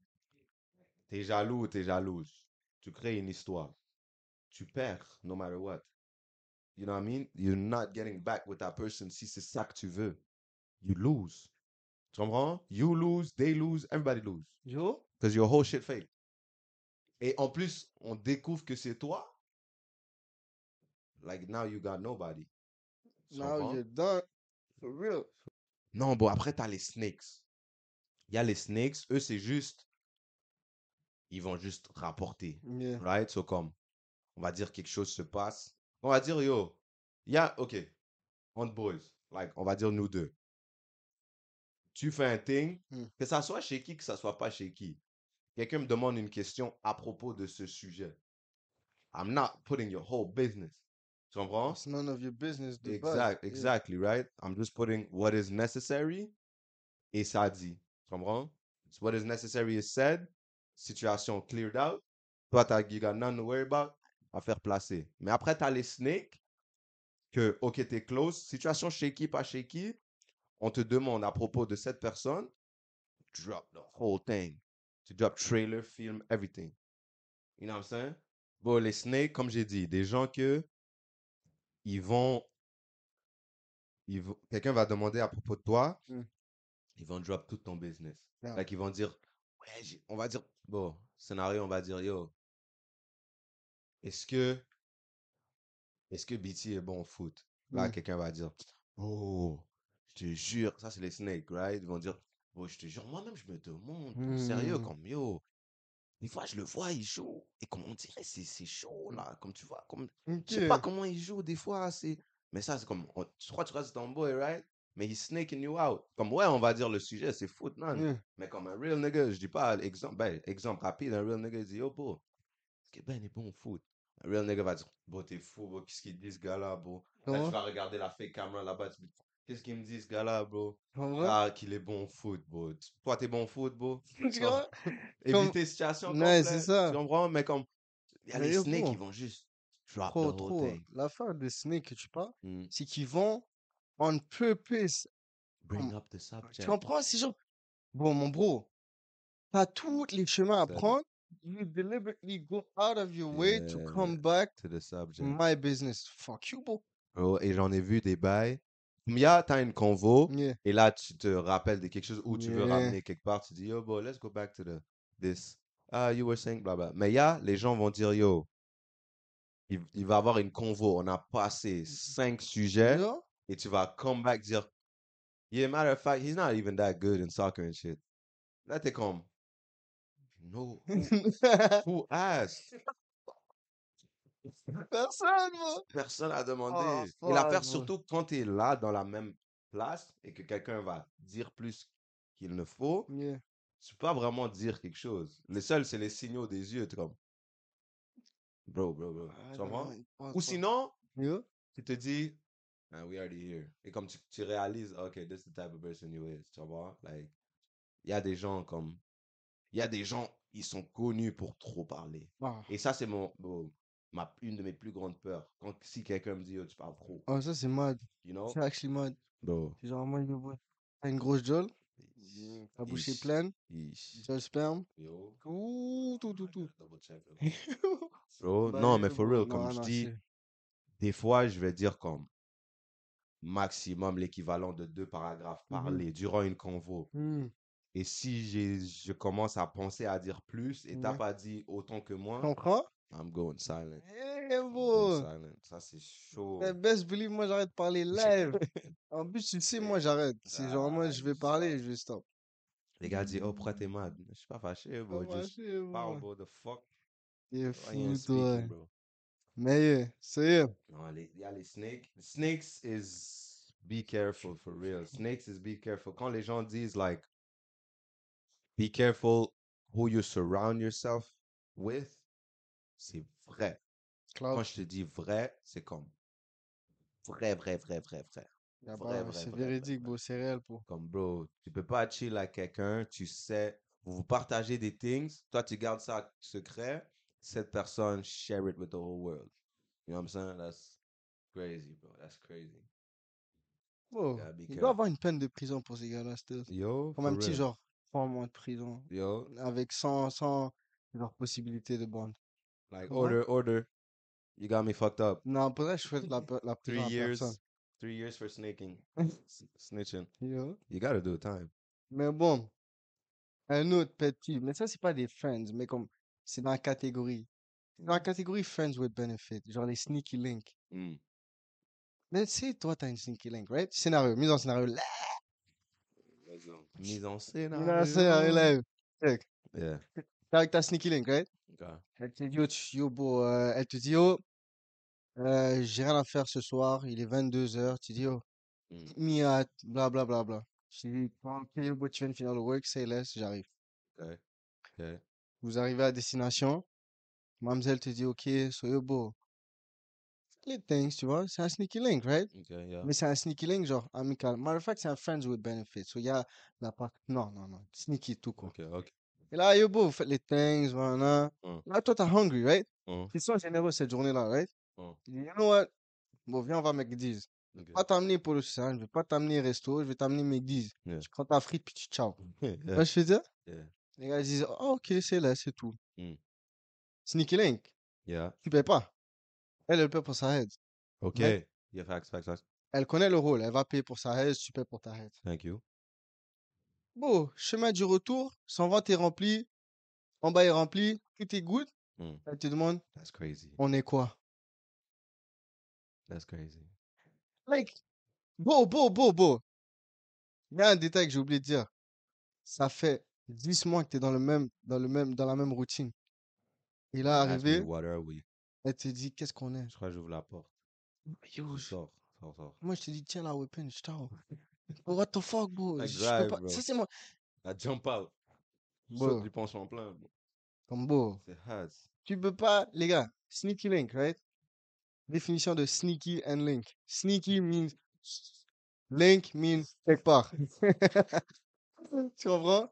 B: t'es jaloux ou t'es jalouse. Tu crées une histoire. Tu perds, no matter what. You know what I mean? You're not getting back with that person si c'est ça que tu veux. You lose. Tu comprends? You lose, they lose, everybody lose.
A: Yo.
B: Because your whole shit fake. Et en plus, on découvre que c'est toi. Like now you got nobody. Tu
A: Now
B: comprends?
A: you're done. For real.
B: Non, bon, après, t'as les snakes. Il y a les snakes, eux, c'est juste. Ils vont juste rapporter.
A: Yeah.
B: Right? So, comme, on va dire quelque chose se passe. On va dire, yo, il y a, OK, on boys. Like, on va dire nous deux. Tu fais un thing,
A: Hmm.
B: que ça soit chez qui, que ça soit pas chez qui. Quelqu'un me demande une question à propos de ce sujet. I'm not putting your whole business. Tu comprends?
A: It's none of your business.
B: Exact,
A: Yeah.
B: exactly, right? I'm just putting what is necessary et ça dit. Tu comprends? What is necessary is said, situation cleared out. Toi, t'as got none to worry about, affaire placée. Mais après, t'as les snakes que, ok, t'es close, situation shaky, pas shaky, on te demande à propos de cette personne, drop the whole thing. Tu drop trailer, film, everything. You know what I'm saying? Bon, les snakes, comme j'ai dit, des gens que ils vont, ils vont quelqu'un va demander à propos de toi,
A: Mm.
B: ils vont drop tout ton business.
A: Yeah.
B: Like, ils vont dire, ouais, on va dire, bon, scénario, on va dire, yo, est-ce que, est-ce que BT est bon au foot? Là,
A: Mm.
B: quelqu'un va dire, oh, te jure, ça c'est les snakes, right? Ils vont dire, oh, je te jure, moi-même, je me demande, sérieux,
A: Mm.
B: comme, yo, des fois, je le vois, il joue, et comme on dirait, c'est c'est chaud, là, comme tu vois, comme, je sais pas comment il joue, des fois, c'est, mais ça, c'est comme, on- tu crois, tu que c'est ton boy, right? Mais he's snaking you out. Comme, ouais, on va dire le sujet, c'est foot, man.
A: Yeah.
B: Mais comme un real nigga, je dis pas exemple, ben, exemple rapide, un real nigga il dit Yo, bro, est-ce que Ben est bon au foot? Un real nigga va dire Bro, t'es fou, bro, qu'est-ce qu'il dit ce gars-là, bro? Là,
A: Comment?
B: tu vas regarder la fake camera là-bas, tu dis Qu'est-ce qu'il me dit ce gars-là, bro? Ah, qu'il est bon au foot, bro. Toi, t'es bon au foot, bro? [laughs]
A: Tu vois?
B: Éviter situation
A: Ouais, c'est ça.
B: Tu comprends? Mais comme, il y a les snakes, ils vont juste drop
A: Trop,
B: the whole
A: trop.
B: thing.
A: L'affaire des snakes que tu parles,
B: Mm.
A: c'est qu'ils vont on purpose.
B: Bring up the
A: Tu comprends? C'est genre, bon, mon bro, t'as tous les chemins à prendre. You deliberately go out of your way to
B: Yeah.
A: come back
B: To the
A: to
B: subject.
A: my business. Fuck you, bro.
B: Bro, et j'en ai vu des bails. Comme il y a, t'as une convo.
A: Yeah.
B: Et là, tu te rappelles de quelque chose ou tu veux
A: Yeah.
B: ramener quelque part. Tu dis, yo, bro, let's go back to the, this. Ah, you were saying, blah, blah. Mais il y a, les gens vont dire, yo, il, il va avoir une convo. On a passé cinq sujets.
A: Yeah.
B: Et tu vas come back dire, yeah, matter of fact, he's not even that good in soccer and shit. Là, t'es comme, no, who [laughs] asked?
A: Personne, bro.
B: Personne n'a demandé.
A: Oh,
B: et
A: fuck,
B: l'affaire,
A: bro.
B: surtout quand tu es là dans la même place et que quelqu'un va dire plus qu'il ne faut,
A: Yeah.
B: tu peux pas vraiment dire quelque chose. Le seul, c'est les signaux des yeux. Comme, bro, bro, bro.
A: Ah,
B: Tu comprends? Ou sinon,
A: Yeah.
B: tu te dis, ah, we already here. Et comme tu, tu réalises, ok, this is the type of person you is. Tu vois? Like, il y a des gens comme, il y a des gens, ils sont connus pour trop parler.
A: Ah.
B: Et ça, c'est mon, mon- ma, une de mes plus grandes peurs. Quand, si quelqu'un me dit, oh, tu parles trop,
A: Oh, ça, c'est mad.
B: you know?
A: C'est actually mad.
B: Bro.
A: C'est genre, moi, yo, bro, t'as une grosse jolle, ta bouche est pleine, jolle sperme.
B: Yo.
A: Tout, tout, tout, tout. [laughs]
B: Bro.
A: Bah,
B: non, mais for real, comme
A: non,
B: je dis, des fois, je vais dire comme maximum l'équivalent de deux paragraphes
A: Mhm.
B: parlés durant une convo.
A: Hmm.
B: Et si je commence à penser à dire plus et t'as
A: Ouais.
B: pas dit autant que
A: Tu
B: moi? I'm going silent.
A: Eh,
B: I'm going
A: bro.
B: silent. Ça, c'est chaud.
A: Best believe, moi, j'arrête de parler [laughs] live. En plus, tu sais, moi, j'arrête. C'est genre, moi,
B: Ah,
A: je vais parler, je vais stop.
B: Les gars disent, oh, pourquoi t'es mad? Je suis pas fâché, bro.
A: Pas
B: Juste
A: fâché,
B: parle,
A: bro.
B: bro. The fuck?
A: T'es fou, toi.
B: bro.
A: Mais, yeah, so yeah.
B: Non, les, il y a les snakes. Snakes is be careful for real. Snakes is be careful. Quand les gens disent like be careful who you surround yourself with, c'est vrai. Quand je te dis vrai, c'est comme vrai, vrai, vrai, vrai, vrai.
A: Y a
B: Vrai, vrai,
A: C'est véridique,
B: vrai.
A: bro, c'est réel, bro.
B: Comme bro, tu peux pas chill avec quelqu'un, tu sais, vous vous partagez des things, toi tu gardes ça secret, cette personne share it with the whole world. You know what I'm saying? That's crazy, bro. That's crazy.
A: Bro, il doit avoir une peine de prison pour ces gars-là, still.
B: Yo,
A: Comme un petit genre, trois mois de prison.
B: Yo,
A: Avec sans, sans leur possibilité de bond.
B: Like order, order. You got me fucked up.
A: Non, pour vrai, je souhaite la, [laughs] la
B: Three
A: personne.
B: years, three years for snaking, [laughs] s- snitching.
A: Yo.
B: You gotta do time.
A: Mais bon, un autre pet peeve, mais ça, c'est pas des friends, mais comme, c'est dans la catégorie. C'est dans la catégorie friends with benefit, genre les sneaky links.
B: Mm.
A: Mais tu sais, toi, t'as une sneaky link, right? Scénario, mise en scénario. là,
B: Mise en
A: Mise
B: scène.
A: en scénario live. Check.
B: Yeah.
A: T'es avec ta sneaky link, right?
B: Okay.
A: Elle te dit, yo, yo, bro, euh, elle te dit, yo, euh, j'ai rien à faire ce soir, il est 22h. Tu dis, yo,
B: Mm.
A: hit me at, bla bla bla bla. Je dis, ok, yo, bro, tu viens de finir le work, say less, j'arrive.
B: Okay. Okay.
A: Vous arrivez à destination, mademoiselle te dit, ok, so yo, bro, les things, tu vois, c'est un sneaky link, right?
B: Okay. Yeah.
A: Mais c'est un sneaky link, genre, amical. Matter of fact, c'est un friends with benefits. So, il y a la part, non, non, non, sneaky tout court.
B: Okay. Okay.
A: Et là, yo, bro, vous faites les things, voilà.
B: Mm.
A: Là, toi, t'es hungry, right?
B: Mm.
A: Ils sont généreux cette journée-là, right?
B: Mm.
A: Tu dis, you know what? Bon, viens, on va McDee's. Je
B: Okay.
A: vais pas t'amener pour le sein, je vais pas t'amener resto, je vais t'amener McDee's. Tu prends ta frite, puis tu ciao. [laughs] Que je dire?
B: Yeah.
A: Les gars ils disent, oh, ok, c'est là, c'est tout. Sneaky Link,
B: Yeah.
A: tu payes pas. Elle, elle paie pour sa head.
B: Okay. Yeah. Facts. Facts. Facts.
A: Elle connaît le rôle, elle va payer pour sa head, tu payes pour ta head.
B: Thank you.
A: Bon, chemin du retour, 120 est rempli, en bas est rempli, tout est good.
B: Mm.
A: Elle te demande,
B: That's crazy.
A: on est quoi?
B: That's crazy.
A: Like, beau, beau, beau, beau. Il y a un détail que j'ai oublié de dire. Ça fait 10 mois que tu es dans le même, dans le même, dans la même routine.
B: Ask me,
A: arrivé, elle te dit, qu'est-ce qu'on est?
B: Je crois que j'ouvre la porte.
A: Yo, je-
B: Sors. Sors. Sors.
A: moi, je te dis, tiens la weapon, je t'en. What the fuck, bro? Peux
B: drive,
A: pas.
B: bro.
A: Ça, c'est moi.
B: I jump out.
A: Bro,
B: du penchant plein. bro.
A: comme beau.
B: C'est hard.
A: Tu peux pas, les gars, sneaky link, right? Définition de sneaky and link. Sneaky means link means quelque part. [laughs] tu comprends?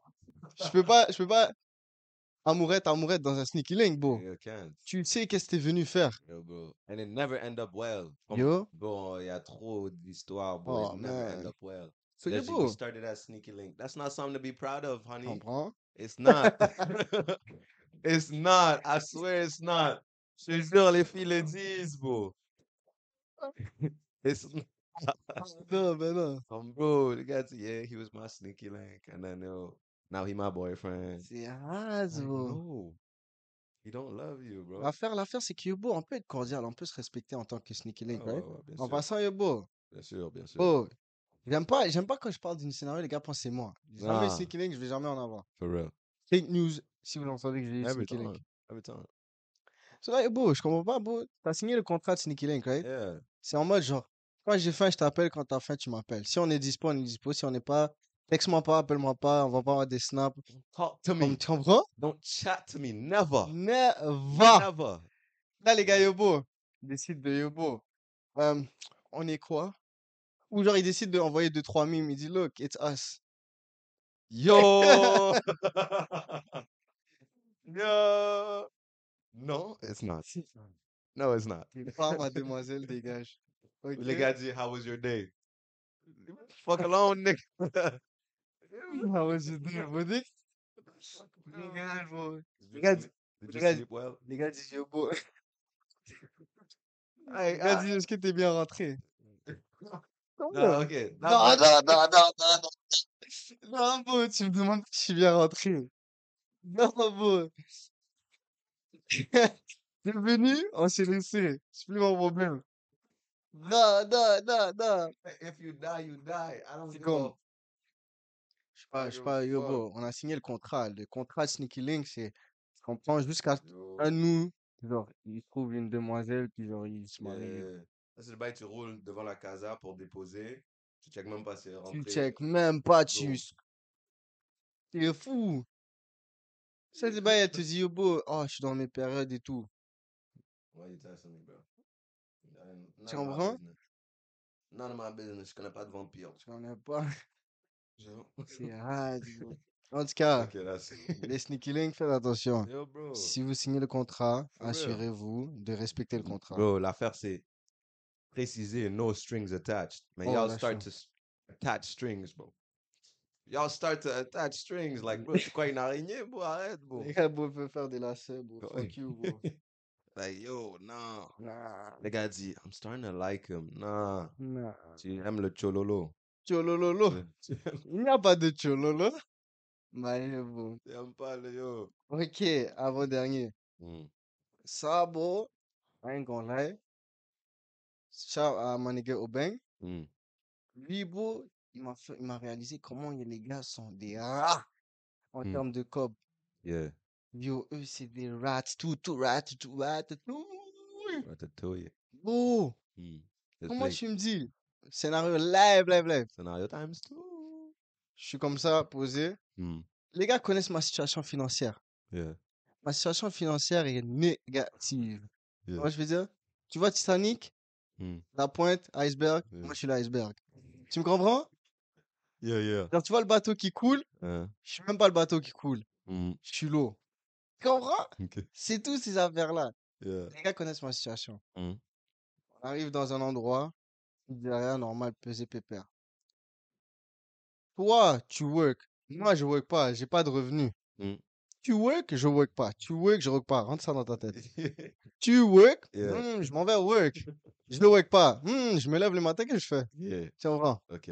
A: Je peux pas, je peux pas amourette, amourette dans un sneaky link, bro.
B: You can't.
A: Tu sais qu'est-ce que t'es venu faire.
B: Yo, bro. And it never end up well.
A: Yo.
B: Bon, il y a trop d'histoires, bro.
A: Oh,
B: it never end
A: man.
B: up well.
A: So,
B: That you- started as sneaky link. That's not something to be proud of, honey.
A: comprends?
B: It's not. [laughs] [laughs] it's not. I swear it's not. Je te jure, les filles le disent, bro. [laughs] It's
A: Non, mais non.
B: um, bro. The guy, yeah, he was my sneaky link, and then yo, now he my boyfriend.
A: C'est
B: Like,
A: bro.
B: he don't love you, bro.
A: L'affaire, l'affaire, c'est que Yobo, on peut être cordial, on peut se respecter en tant que sneaky link, right?
B: bien
A: En passant, Yobo,
B: bien sûr, bien sûr.
A: oh, j'aime pas, j'aime pas quand je parle d'une scénario, les gars pensent c'est moi. Jamais
B: Ah.
A: sneaky link, je vais jamais en avoir.
B: For real.
A: Fake news, si vous entendez que j'ai dit sneaky link.
B: Every time.
A: So là, Yobo, je comprends pas, bro. T'as signé le contrat de sneaky link, right?
B: Yeah.
A: C'est en mode genre, quand j'ai faim, je t'appelle, quand t'as faim, tu m'appelles. Si on est dispo, on est dispo. Si on n'est pas, texte-moi pas, appelle-moi pas, on va pas avoir des snaps.
B: Talk to me.
A: tu comprends?
B: Don't chat to me. Never.
A: Never!
B: Never.
A: Là, les gars, Yobo, ils décident de Yobo. Euh, on est quoi? Ou genre, ils décident d'envoyer deux, trois mimes. Ils disent, look, it's us.
B: Yo. [laughs] Yo. No, it's not. No, it's not.
A: Pas mademoiselle, dégage. Ok?
B: Le gars dit, how was your day? Fuck alone, nigga. [laughs] [laughs]
A: Ah
B: did you
A: regarde.
B: sleep well?
A: Les gars disent, Yobo.
B: Hey,
A: Les gars
B: ah.
A: disent, est-ce que t'es bien rentré?
B: No, okay.
A: Non,
B: Not-
A: non, non, non, non, non. Non, bro, tu me demandes si je suis bien rentré. Non, bro. T'es venu, on s'est laissé. C'est plus mon problème. Non, non, non, non.
B: If you die, you die. I don't a
A: je sais pas, je sais pas, yo, bro, on a signé le contrat. Le contrat Sneaky Link, c'est, on prend jusqu'à à nous. Genre, il trouve une demoiselle, puis genre, il se marie.
B: Ça, c'est le bail, tu roules devant la casa pour déposer. Tu check même pas si c'est
A: Tu
B: rentré.
A: check même pas, tu. T'es fou. Ça, c'est pas, [laughs] elle te dit, yo, bro, oh, je suis dans mes périodes et tout.
B: Why you testing me, bro? I ain't-
A: Tu comprends?
B: None of my business. Je connais pas de vampire.
A: Tu connais pas.
B: Genre. [laughs]
A: C'est [laughs] hard, bro. En tout cas,
B: Ok, là, c'est. [laughs]
A: les Sneaky Link, faites attention.
B: Yo, bro.
A: Si vous signez le contrat,
B: For real.
A: assurez-vous de respecter le contrat.
B: Bro, l'affaire, c'est préciser no strings attached. Mais
A: Oh,
B: y'all start
A: chaud.
B: to s- attach strings, bro. Y'all start to attach strings. Like, bro, c'est quoi une araignée, bro? Arrête, bro.
A: Les gars, bro, peuvent faire des lacets, bro. Fuck you, bro.
B: Like, yo, non.
A: Nah,
B: Le gars dit, I'm starting to like him. Nah.
A: nah.
B: Tu aimes le chololo.
A: Tcholololo. [laughs] Il n'y a pas de tchololo. Mais bon.
B: tu aimes pas le yo.
A: Ok, avant-dernier.
B: Mm.
A: Ça, bro, I ain't gonna lie. Shout à mon nigga Obeng.
B: Mm.
A: Lui, bro, il m'a fait, il m'a réalisé comment les gars sont des rats en
B: Mm.
A: termes de cob.
B: Yeah.
A: Yo, eux, c'est des rats, tout, tout rat, tout rat, tout.
B: Ratatouille.
A: Bro,
B: Mm. Let's
A: comment tu me dis? Scénario live, live, live.
B: Scenario times two.
A: Je suis comme ça, posé.
B: Mm.
A: Les gars connaissent ma situation financière.
B: Yeah.
A: Ma situation financière est négative.
B: Yeah.
A: Moi, je veux dire, tu vois Titanic,
B: Mm.
A: la pointe, iceberg,
B: Yeah.
A: moi, je suis l'iceberg. Tu me comprends?
B: Yeah, yeah.
A: Genre, tu vois le bateau qui coule,
B: Hein?
A: je suis même pas le bateau qui coule.
B: Mm.
A: Je suis l'eau. Tu comprends? C'est tout ces affaires-là.
B: Yeah.
A: Les gars connaissent ma situation. On arrive dans un endroit, derrière, normal, pesé pépère. Toi, tu work. Moi, je work pas. J'ai pas de revenus.
B: Mm.
A: Tu work, je work pas. Tu work, je work pas. Rentre ça dans ta tête. [laughs] Tu work,
B: Yeah.
A: hmm, je m'en vais work. Je ne work pas. Hmm, je me lève le matin, qu'est-ce que je fais?
B: yeah.
A: Tu comprends?
B: Ok.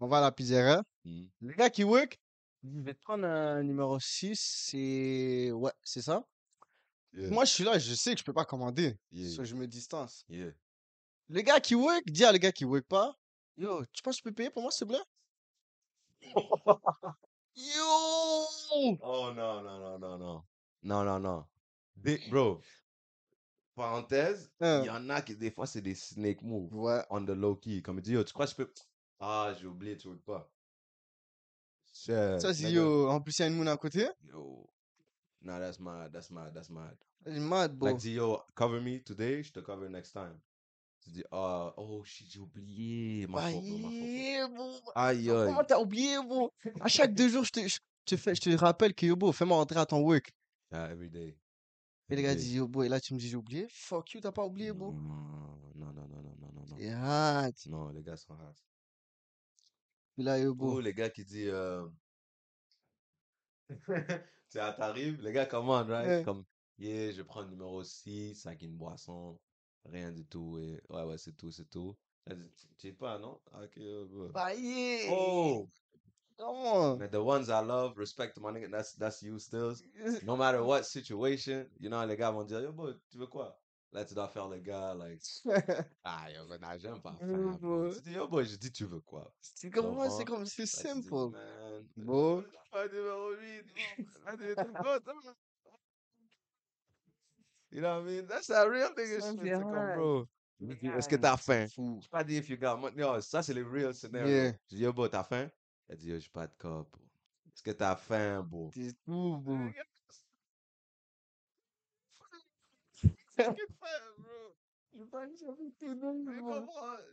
A: On va à la pizzeria.
B: Mm.
A: Le gars qui work, il va te prendre un numéro 6. C'est. Ouais, c'est ça.
B: Yeah.
A: Moi, je suis là, je sais que je peux pas commander. So, je me distance. Le gars qui work, dis à le gars qui work pas, yo, tu penses que tu peux payer pour moi, s'il te plaît? Yo!
B: Oh non, non, non, non, non. Non, non, non. Bro. Parenthèse, il
A: Hein.
B: y en a qui, des fois, c'est des snake moves
A: Ouais.
B: on the low key. Comme il dit, yo, tu crois que je peux? Ah, j'ai oublié, tu veux pas. Shit,
A: Ça, c'est yo. En plus, il y a une moune à côté.
B: Yo. Nah, that's mad, that's mad, that's mad.
A: C'est mad, bro.
B: Like, dis, yo, cover me today, je te cover next time. Tu dis, ah, oh shit, j'ai oublié. Ma bro, ma. Aïe, aïe.
A: Comment t'as oublié, bro? À chaque deux jours, je te, je te fais, je te rappelle que yo, bro, fais-moi rentrer à ton work.
B: Yeah, every day.
A: Et le
B: Every
A: gars
B: day.
A: dit, yo, bro, et là, tu me dis, j'ai oublié? Fuck you, t'as pas oublié, bro.
B: Non, non, non, non, non, non, non,
A: hard.
B: Non, les gars sont hard.
A: Puis là, yo,
B: Ou
A: bro.
B: les gars qui disent, euh... [laughs] tu sais, t'arrives, les gars commandent, right?
A: Ouais.
B: Comme, yeah, je prends le numéro 6, sac une boisson, rien du tout, et ouais, ouais, c'est tout, c'est tout. Tu pas, non? Ok, bah.
A: Yeah.
B: Oh!
A: Comment?
B: Mais the ones I love, respect my nigga, that's, that's you still. No matter what situation, you know, les gars vont dire, yo, bro, tu veux quoi? Là, tu dois faire le gars, like, [laughs] ah, yo, ben, nah, j'aime pas faire, bro. Tu dis, yo, bro, je dis, tu veux quoi?
A: C'est comme moi, c'est comme, c'est simple.
B: man, pas numéro 8, [laughs] bro. Là, tu es tout content. You know what I mean? That's that real nigga shit.
A: c'est
B: comme, bro, est-ce que
A: Man,
B: t'as faim? Je pas dit if you got money. Yo, ça, c'est les real scenarios.
A: Yeah.
B: Je dis, yo, bro, t'as faim? Elle dit, yo, j'ai pas de cop. bro. Est-ce que t'as faim, bro?
A: C'est tout, bro.
B: Qu'est-ce que faim, bro?
A: Je pas tout?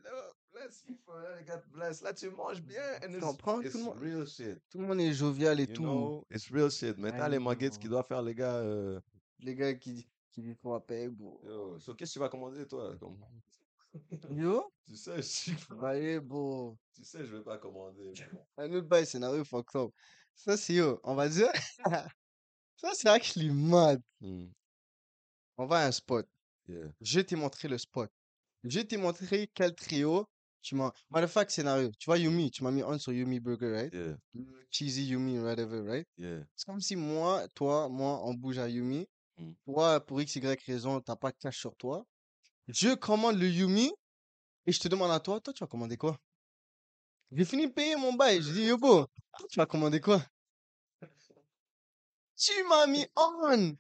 B: Là, Bless people, là, les gars, bless. Là, tu manges bien. And it's, it's
A: Tout le monde,
B: real shit.
A: tout le monde est jovial et
B: You
A: tout.
B: know, it's real shit. Mais t'as les qui doivent faire, les gars. euh,
A: Les gars qui disent qu'on va payer, bro.
B: Yo, so qu'est-ce que tu vas commander, toi? Comme...
A: Yo? [laughs]
B: Tu sais, je...
A: Bah, yeah, bro.
B: tu sais, je vais pas commander. [laughs]
A: Un autre bail, scénario fucked up. Ça, c'est yo. On va dire. [laughs] Ça, c'est actually mad.
B: Hmm,
A: On va à un spot.
B: Yeah.
A: Je t'ai montré le spot. Je t'ai montré quel trio tu m'as. Matter of fact, scénario. Tu vois Yumi, tu m'as mis on sur Yumi Burger, right?
B: Yeah.
A: Le Cheesy Yumi, whatever, right?
B: Yeah.
A: C'est comme si moi, toi, moi, on bouge à Yumi.
B: Mm.
A: Toi, pour X, Y raison, t'as pas de cash sur toi. Je commande le Yumi et je te demande à toi, toi, tu vas commander quoi? J'ai fini de payer mon bail. Je dis, [laughs] yo, bro, toi, tu vas commander quoi? Tu m'as mis on!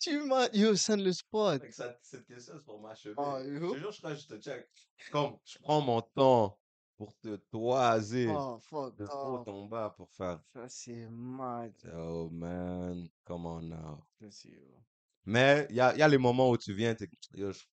A: Tu m'as, yo, send le spot.
B: Cette question, c'est pour m'achever.
A: Ah,
B: Je te jure, je crois que je te check. Comme, je prends mon temps pour te toiser
A: Oh, fuck
B: de haut
A: off.
B: en bas pour faire.
A: Ça, c'est mad.
B: Oh man, come on now.
A: Ça, c'est.
B: Mais il y a, y a les moments où tu viens, t'es, yo, je, je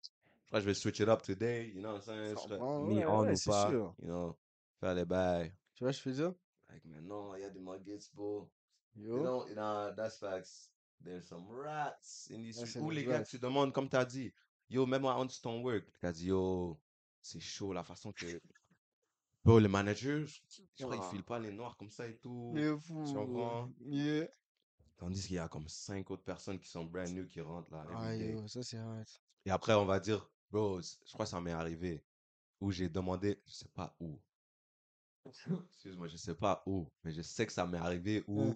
B: crois que je vais switch it up today, you know what I'm saying? Je serais mis
A: ouais,
B: on
A: ouais,
B: ou
A: c'est
B: pas,
A: sûr.
B: you know, faire les bails.
A: Tu vois, je fais ça?
B: Like, mais non, il y a des muggets, bro. You
A: Yo.
B: know, you know, that's facts. There's some rats in these
A: Ouais,
B: streets.
A: c'est
B: Ou les gars tu demandes, comme t'as dit, yo, même moi, on ton work, t'as dit, yo, c'est chaud la façon que. Bro, le manager, je je crois qu'il file pas les noirs comme ça et tout. Tu
A: fou.
B: comprends?
A: Yeah.
B: Tandis qu'il y a comme cinq autres personnes qui sont brand new qui rentrent là.
A: Ah, yo, ça, c'est.
B: Et après, on va dire, bro, je crois que ça m'est arrivé où j'ai demandé, je sais pas où. Excuse-moi, je sais pas où, mais je sais que ça m'est arrivé où,
A: Ouais.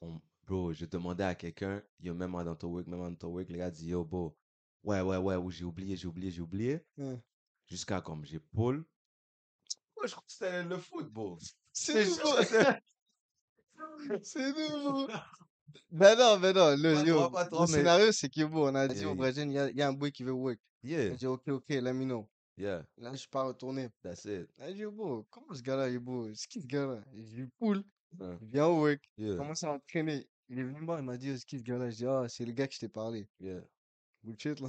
B: on, bro, je demandais à quelqu'un, yo, même dans ton work, même dans ton work, les gars disent, yo, bro, ouais, ouais, ouais, ou j'ai oublié, j'ai oublié, j'ai oublié,
A: Ouais.
B: jusqu'à comme j'ai je crois que c'était le foot, bro. [laughs]
A: C'est nouveau. [laughs] C'est nouveau. [laughs] Ben non, ben non. Le,
B: Pas
A: yo,
B: trop, pas trop,
A: le
B: mais-
A: scénario, c'est que bon, on a dit
B: Yeah,
A: au. Brésil, il y a, il y a un boy qui veut work.
B: Yeah,
A: Il dit, ok, ok, let me know.
B: yeah,
A: Là, je suis pas retourné.
B: that's it.
A: Il dit, bon, comment ce gars-là est beau? C'est qui ce gars-là? Je lui poule. Il vient au work.
B: Yeah,
A: commence à entraîner. Il est venu me voir, il m'a dit, c'est qui ce gars-là? Je dis, ah, c'est le gars que je t'ai parlé.
B: yeah.
A: Bullshit, là.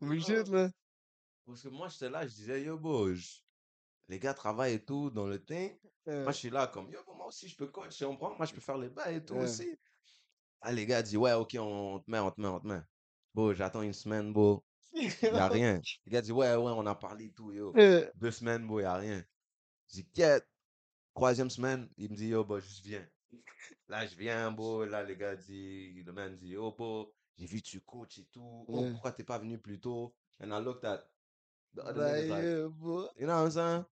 A: Bullshit, là.
B: Parce que moi, j'étais là, je disais, yo, bro, je- les gars travaillent et tout dans le teint.
A: Euh,
B: Moi, je suis là comme, yo, moi aussi, je peux coach, tu comprends? Moi, je peux faire les bails et tout
A: Ouais.
B: aussi. Ah, les gars disent, ouais, ok, on, te met, on te met, on te met. Bon, j'attends une semaine, bon, il n'y a rien. [laughs] Les gars disent, ouais, ouais, on a parlé et tout, yo.
A: Euh,
B: Deux semaines, bon, il n'y a rien. Je dis, quête. Troisième semaine, il me dit, yo, bah, juste viens. Là, je viens, bon, là, les gars disent, le man dit, oh, bon, j'ai vu tu coach et tout. Oh,
A: Ouais.
B: pourquoi t'es pas venu plus tôt? And I looked at the other niggas like, you know what I'm saying?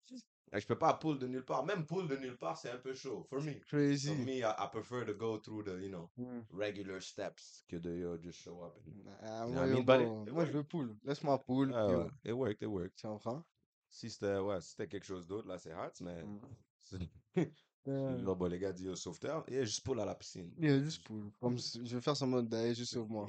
B: Like, je peux pas pull de nulle part. Même pull de nulle part, c'est un peu chaud. For me. For
A: Crazy.
B: me, I, I prefer to go through the, you know,
A: Mm.
B: regular steps que de yo, just show up. and-
A: Ah,
B: know
A: moi,
B: I mean?
A: Bon,
B: it
A: moi, je veux poule. Laisse-moi poule.
B: Ah ouais, it worked, it worked.
A: Tu comprends?
B: Si c'était, ouais, si c'était quelque chose d'autre, là, c'est hot, mais.
A: Mm.
B: Genre, bon, les gars disent au sauveteur, et juste pull à la piscine.
A: yeah, juste poule. Comme [laughs] je vais faire semblant d'aller juste [laughs] sur moi.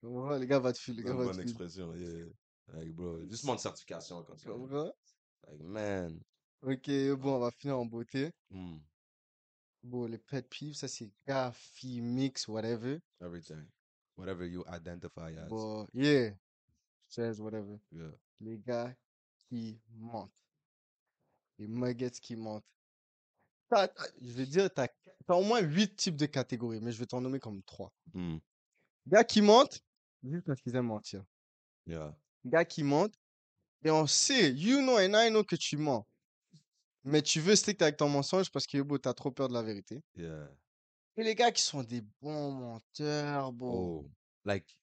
A: Tu comprends? Les gars, va te filer.
B: C'est une bonne expression, yeah. Like, bro, juste mon certification comme ça. Like, man.
A: Ok, bon, on va finir en beauté.
B: Hmm,
A: Bon, les pet peeves, ça c'est gars, filles, mix, whatever.
B: everything. Whatever you identify as.
A: Bon, yeah. Says whatever.
B: Yeah.
A: Les gars qui mentent. Les muggets qui mentent. Je vais dire, t'as, au moins huit types de catégories, mais je vais t'en nommer comme trois.
B: Hmm,
A: Gars qui mentent, juste parce qu'ils aiment mentir.
B: yeah.
A: Gars qui mentent, et on sait, you know and I know que tu mens. Mais tu veux stick avec ton mensonge parce que bon, t'as trop peur de la vérité.
B: Yeah.
A: Et les gars qui sont des bons menteurs, bon.
B: Oh, like,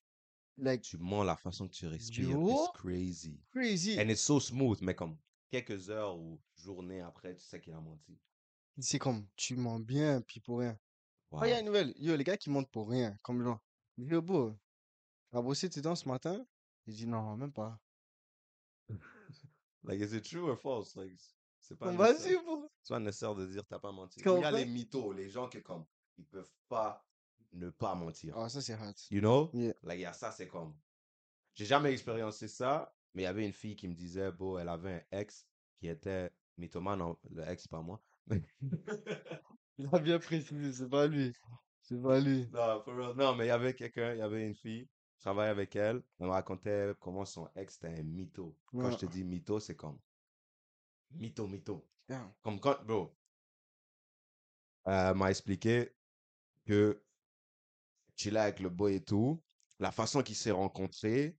A: Like,
B: tu mens la façon que tu respires.
A: Yo.
B: It's crazy.
A: crazy.
B: And it's so smooth, mais comme quelques heures ou journées après, tu sais qu'il a menti.
A: C'est comme, tu mens bien, puis pour rien.
B: Wow.
A: Ah, il y a une nouvelle. Yo, les gars qui mentent pour rien, comme genre. Yo, beau, t'as bossé tes dents ce matin? Il dit non, même pas.
B: Like, is it true or false? Like, c'est pas nécessaire. C'est pas nécessaire de dire t'as pas menti. Il y a les mythos, les gens qui comme, ils peuvent pas ne pas mentir.
A: Ah, ça, c'est hot.
B: You know?
A: Yeah.
B: Like, il y a ça, c'est comme. J'ai jamais expériencé ça, mais il y avait une fille qui me disait, bon, elle avait un ex qui était mythomane, non, le ex, pas moi. [laughs]
A: Il a bien précisé, c'est pas lui. C'est pas lui. [laughs]
B: Non, for real. Non, mais il y avait quelqu'un, il y avait une fille, je travaillais avec elle, elle me racontait comment son ex était un mytho. Quand je te
A: Ouais.
B: dis mytho, c'est comme mytho, mytho. Comme quand, bro, elle m'a expliqué que tu là avec le boy et tout, la façon qu'ils s'est rencontrés,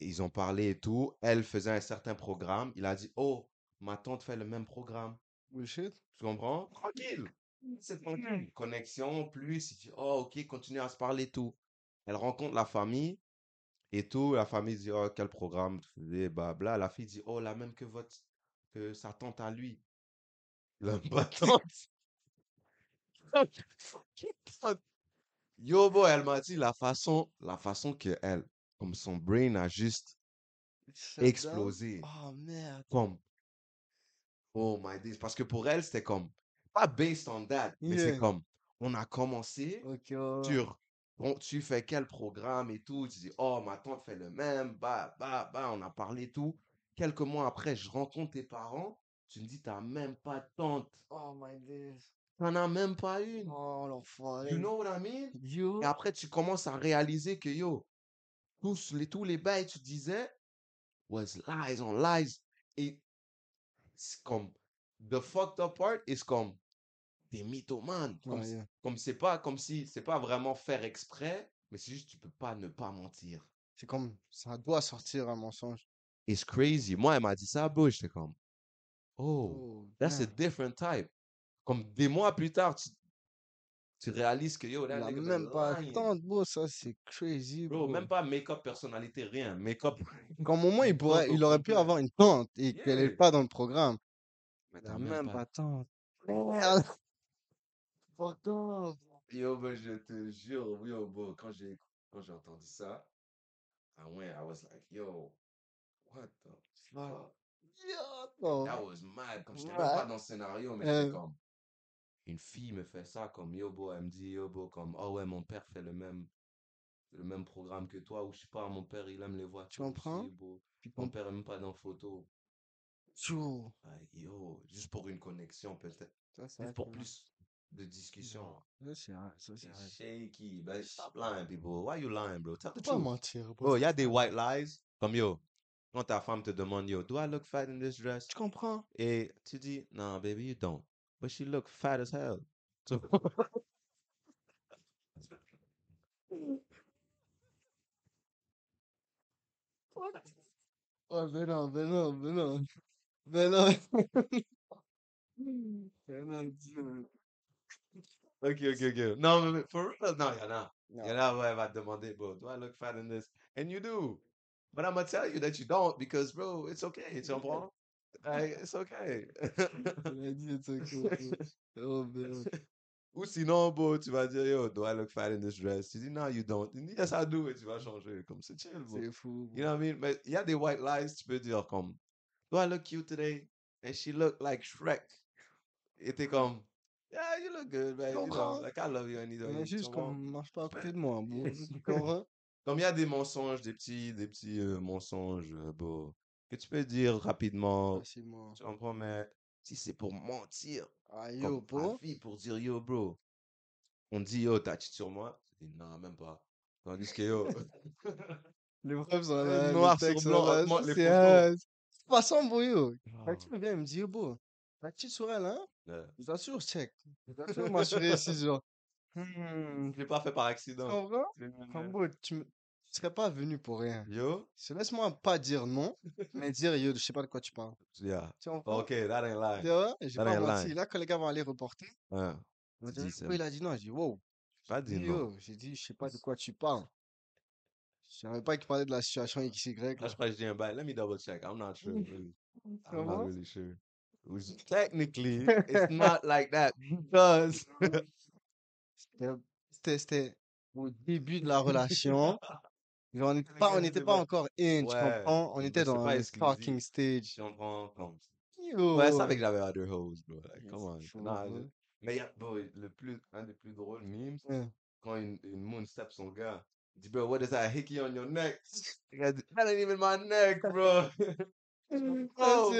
B: ils ont parlé et tout, elle faisait un certain programme, il a dit, oh, ma tante fait le même programme.
A: Bullshit.
B: Tu comprends? Tranquille. C'est tranquille. Connexion, plus, il dit, oh, ok, continue à se parler, tout. Elle rencontre la famille et tout. La famille dit, oh, quel programme faisais, blabla. La fille dit, oh, la même que votre, que sa tante à lui. La [laughs] tante. Yo, boy, elle m'a dit la façon, la façon que elle, comme son brain a juste explosé.
A: Oh merde.
B: Comme, oh my days. Parce que pour elle, c'était comme, pas based on that, mais c'est comme, on a commencé
A: Ok, ouais, ouais.
B: sur, bon, tu fais quel programme et tout? Tu dis, oh, ma tante fait le même, bah, bah, bah, on a parlé tout. Quelques mois après, je rencontre tes parents. Tu me dis, t'as même pas de tante.
A: Oh my days.
B: T'en as même pas une.
A: Oh l'enfoiré.
B: You know what I mean?
A: Yo.
B: Et après, tu commences à réaliser que, yo, tous les, tous les bails que tu disais was lies on lies. Et c'est comme, the fucked up part is comme, t'es mythomane. Comme,
A: Ouais, yeah.
B: comme c'est pas, comme si, c'est pas vraiment faire exprès, mais c'est juste, tu peux pas ne pas mentir.
A: C'est comme, ça doit sortir un mensonge.
B: It's crazy. Moi, elle m'a dit ça, bro, j'étais comme, oh,
A: Oh,
B: that's a different type. Comme des mois plus tard, tu, tu réalises que, yo,
A: a
B: nigga been
A: même pas tant bro, ça c'est crazy,
B: Bro,
A: bro.
B: même pas make-up personnalité, rien. Make-up. [laughs]
A: Comme au moins, il pourrait, il aurait pu avoir une tante et qu'elle est
B: Yeah.
A: pas dans le programme.
B: Mais
A: Il
B: t'as même
A: même
B: pas.
A: pas tante. Merde. [laughs] Up.
B: Yo, ben, je te jure, yo, bro, quand j'ai, quand j'ai entendu ça, I went, I was like, yo, what the fuck?
A: Yo, non.
B: That was mad. Comme j'étais même pas
A: Ouais.
B: dans le scénario, mais j'étais
A: Euh,
B: comme, une fille me fait ça, comme, yo, bro, elle me dit, yo, bro, comme, oh ouais, mon père fait le même, le même programme que toi, ou je sais pas, mon père, il aime les voitures
A: comprends?
B: aussi, bro.
A: puis
B: Mon père aime pas dans photo. Like, yo, juste pour une connexion, peut-être.
A: Ça, c'est
B: Juste pour plus de discussion.
A: C'est vrai.
B: shaky. Ben, stop lying, people. Why you lying, bro? Tell the truth.
A: mentir, bro.
B: Y a des white lies. Comme yo, quand ta femme te demande, yo, do I look fat in this dress?
A: Tu comprends?
B: Et tu dis, nah, baby, you don't. But she look fat as hell. So, [laughs]
A: Oh, mais non, mais non, mais non. Mais non. Mais [laughs] non, Dieu.
B: Ok, ok, ok. Non, mais for real, non, il y en a. Il y en a elle va te demander, bro, do I look fat in this? And you do. But I'm gonna tell you that you don't because, bro, it's okay. Tu comprends? Like, it's okay.
A: Il a dit, it's okay. [laughs] Oh, man.
B: Ou sinon, bro, tu vas dire, yo, do I look fat in this dress? Tu dis, no, you don't. Tu dis, yes, I do. Et tu vas changer. Comme c'est chill, bro.
A: C'est fou,
B: You
A: bro.
B: know what I mean? Mais il y a des white lies, tu peux dire comme, do I look cute today? And she look like Shrek. Et t'es comme, yeah, you look good, man. You know, like I love you.
A: Mais juste qu'on marche pas à côté de moi, bro. [laughs] Tu comprends?
B: Comme il y a des mensonges, des petits, des petits euh, mensonges, euh, que tu peux dire rapidement.
A: Facilement.
B: Tu comprends? Mais si c'est pour mentir,
A: Ah, yo,
B: comme ma
A: bro.
B: fille, pour dire, yo, bro, on dit, yo, t'as cheat sur moi? Tu dis, non, même pas. Tandis que, yo, [laughs]
A: Les preuves sont [laughs] là,
B: noir sur blanc, les photos.
A: c'est pas sans, bro, yo. Tu me viens, il me dit, yo, bro, la petite sur elle, hein?
B: ouais.
A: Je t'assure, je check. Je t'assure, m'assurer ici, genre. Hmm,
B: Je l'ai pas fait par accident.
A: comprends? Comme, bro, tu me- tu serais pas venu pour rien.
B: Yo,
A: Laisse-moi pas dire non, mais dire, yo, je sais pas de quoi tu parles.
B: yeah.
A: Tu comprends?
B: Ok, that ain't
A: Tu
B: lying.
A: vois? J'ai pas menti. Là, quand les gars vont aller reporter,
B: Hein,
A: ils vont
B: tu
A: dire,
B: dis ça.
A: pourquoi il a dit? Non? J'ai dit, wow.
B: Pas dit non.
A: yo, j'ai dit, je sais pas de quoi tu parles. Je savais pas qu'il parlait de la situation XY.
B: Là, je crois que je dis un bail. Let me double check. I'm not sure. [laughs] Really. I'm not really sure. Which technically, it's not like that because. [laughs]
A: C'était- au début de la relation. Genre, on n'était pas, on
B: c'est
A: pas encore in, tu
B: Ouais,
A: comprends? On était dans le
B: exclusif.
A: stage.
B: Si on prend comme.
A: Yo.
B: Ouais, ça avec que j'avais other hoes, bro. Like,
A: Yeah,
B: come on.
A: chaud,
B: Nah, je- Mais y a, bro, le plus, un des plus drôles memes,
A: Ouais.
B: quand une, une moon step son gars, il dit, bro, what is that hickey on your neck? Dit, [laughs] that ain't even my neck, bro. [laughs] Oh,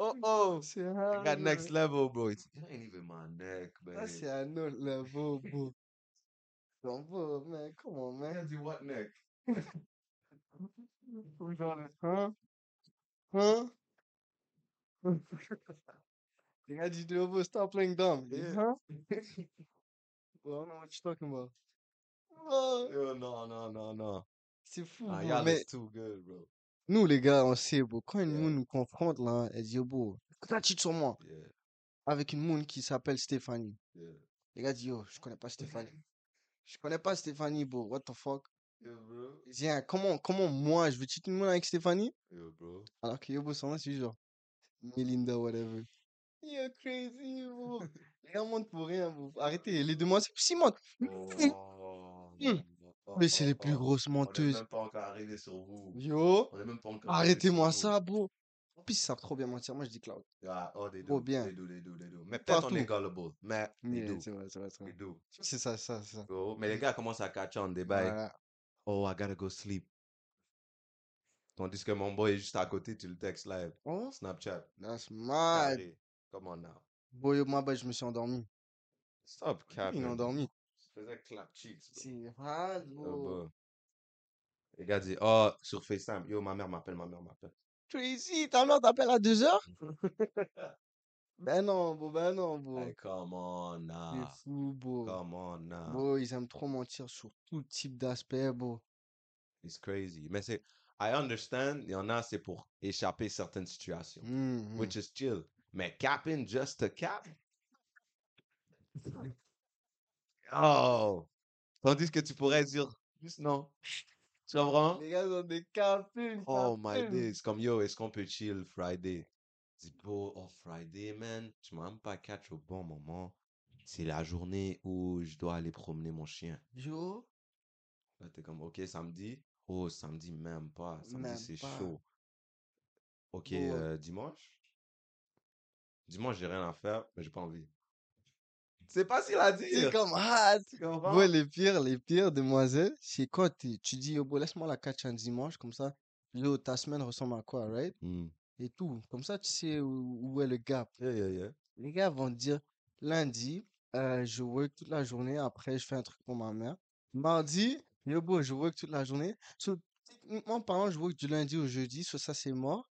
B: oh, oh.
A: C'est
B: It
A: hard,
B: got next
A: bro.
B: level, bro. It's, it ain't even my neck,
A: Ça,
B: man.
A: c'est un autre level, bro. Donc, bro, man, come on,
B: Il a
A: man.
B: dit, what neck?
A: Genre, hein? Hein? Les gars disent, yo, bro, stop playing dumb. Il dit,
B: Yeah.
A: Huh? [laughs] Bro, I don't know what you're talking about. Bro,
B: Yo, non, non, non, non.
A: c'est fou,
B: Ah,
A: bro.
B: y'all
A: Mais
B: is too good, bro.
A: Nous, les gars, on sait, bro. Quand une moon nous confronte, là, elle dit, yo, bro, t'as cheat sur moi? Avec une moon qui s'appelle Stéphanie.
B: yeah.
A: Les gars disent, yo, je connais pas Stéphanie. [laughs] Je connais pas Stéphanie, bro. What the fuck?
B: Yo, bro.
A: Dit, hein, comment, comment moi, je veux cheat une moon avec Stéphanie?
B: Yo, bro.
A: Alors que yo, bro, son nom, c'est genre Melinda, whatever. You're crazy, bro. [laughs] Les gars montent pour rien, bro. Arrêtez, les demoiselles aussi montent.
B: Oh,
A: Hum.
B: oh,
A: Mais c'est
B: oh,
A: les plus
B: oh.
A: grosses
B: On
A: menteuses.
B: même pas encore arrivé sur vous.
A: Yo,
B: On est même pas encore arrivé
A: arrêtez-moi
B: sur vous.
A: ça, bro. En plus, ils savent trop bien mentir. Moi, je dis Cloud.
B: Ah, oh, they
A: Trop
B: do.
A: bien.
B: They do, they do, they do. Mais peut-être on est gullible. Mais
A: Yeah,
B: do.
A: c'est vrai, c'est vrai, c'est vrai.
B: do.
A: C'est ça, c'est ça, ça.
B: Mais les gars commencent à catch on des bails.
A: Voilà.
B: Oh, I gotta go sleep. Tandis que mon boy est juste à côté, tu le textes live.
A: Oh,
B: Snapchat.
A: that's mad.
B: Carré. Come on now.
A: Boy, ma bad, je me suis endormi.
B: Stop
A: Il
B: capping.
A: est endormi.
B: Je faisais clap cheeks. bro.
A: C'est hard,
B: Oh,
A: bro.
B: bro. Les gars disent, oh, sur FaceTime, yo, ma mère m'appelle, ma mère m'appelle.
A: Tracy, ta mère t'appelle à 2 heures? [laughs] Ben non, bro, ben non, bro.
B: Hey, come on
A: C'est
B: now.
A: fou, bro.
B: Come on now.
A: Bro, ils aiment trop mentir sur tout type d'aspect, bro.
B: It's crazy. Mais c'est, I understand, il y en a, c'est pour échapper certaines situations.
A: Mhm.
B: Which is chill. Mais capping just to cap? [laughs] Oh! Tandis que tu pourrais dire, juste non. Tu comprends?
A: Les gars ont des capines,
B: Oh my days. Comme yo, est-ce qu'on peut chill Friday? Dis, bro, oh Friday, man, tu m'as même pas catch au bon moment. C'est la journée où je dois aller promener mon chien.
A: Yo,
B: Là, t'es comme, ok, samedi? Oh, samedi, même pas. Samedi, c'est chaud. Ok, euh, dimanche? Dimanche, j'ai rien à faire, mais j'ai pas envie. C'est facile à
A: c'est
B: dire.
A: comme hard.
B: Tu comprends?
A: Bro, les pires, les pires demoiselles, c'est quand tu dis, yo, bro, laisse-moi la catch un dimanche, comme ça. Yo, ta semaine ressemble à quoi, right?
B: Hmm.
A: Et tout. Comme ça, tu sais où, où est le gap.
B: Yeah, yeah, yeah.
A: Les gars vont te dire, lundi, euh, je work toute la journée, après, je fais un truc pour ma mère. Mardi, yo, bro, je work toute la journée. So, techniquement parlant, je work du lundi au jeudi, so ça, c'est mort.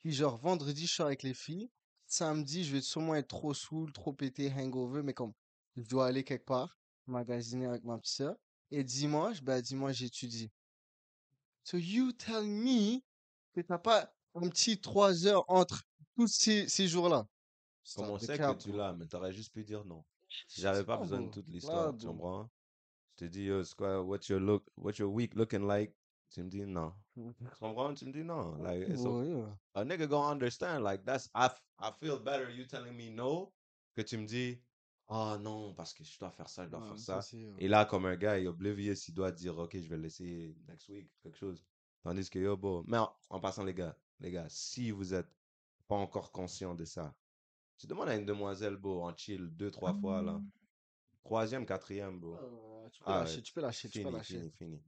A: Puis, genre, vendredi, je sors avec les filles. Samedi, je vais sûrement être trop saoul, trop pété, hangover, mais comme, je dois aller quelque part, magasiner avec ma petite sœur. Et dimanche, bah, dimanche, j'étudie. So, you tell me que t'as pas un petit trois heures entre tous ces, ces jours-là.
B: Comme on
A: the
B: sait que tu l'as, mais t'aurais juste pu dire non. J'avais pas besoin de toute l'histoire, tu
A: bro.
B: comprends? Je te dis, yo, c'est quoi, what's your look, what's your week looking like? Tu me dis non. Tu comprends? Tu me dis non. Like, it's okay.
A: yeah.
B: a nigga gonna understand. Like that's I, I feel better you telling me no que tu me dis ah non parce que je dois faire ça, je dois
A: Ouais,
B: faire
A: ça,
B: Et là comme un gars il est oblivious, il doit dire ok je vais le laisser next week quelque chose. Tandis que yo bon, mais en, en passant les gars, les gars, si vous êtes pas encore conscient de ça, tu demandes à une demoiselle beau en chill deux trois fois là, troisième quatrième bro.
A: euh, tu peux
B: Ah,
A: lâcher, tu peux lâcher, tu peux
B: Fini,
A: lâcher.
B: fini, fini.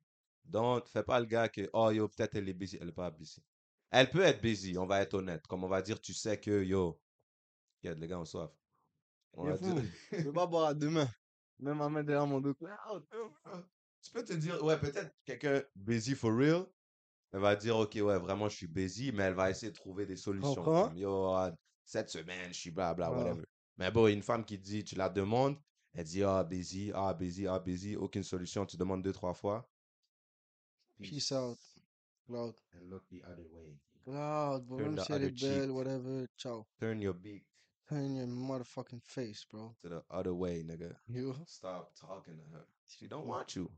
B: Donc, fais pas le gars que, oh, yo, peut-être elle est busy. Elle est pas busy. Elle peut être busy, on va être honnête. Comme on va dire, tu sais que, yo, regarde, les gars ont soif. On
A: Il
B: va dire-
A: fou. Je peux pas boire à deux mains. Même ma main derrière mon dos. [laughs]
B: tu peux te dire, ouais, peut-être quelqu'un busy for real. Elle va dire, ok, ouais, vraiment, je suis busy, mais elle va essayer de trouver des solutions. Comme, yo, ah, cette semaine, je suis blabla,
A: Ah.
B: whatever. Mais bon, une femme qui dit, tu la demandes, elle dit, ah, busy, ah, busy, ah, busy, aucune solution, tu demandes deux, trois fois.
A: Peace out. Cloud.
B: And look the other way.
A: Cloud, bro.
B: Turn the
A: si elle est
B: other cheek.
A: whatever. Ciao.
B: Turn your beak
A: Turn your motherfucking face, bro.
B: to the other way, nigga.
A: You?
B: Stop talking to her. She don't want you.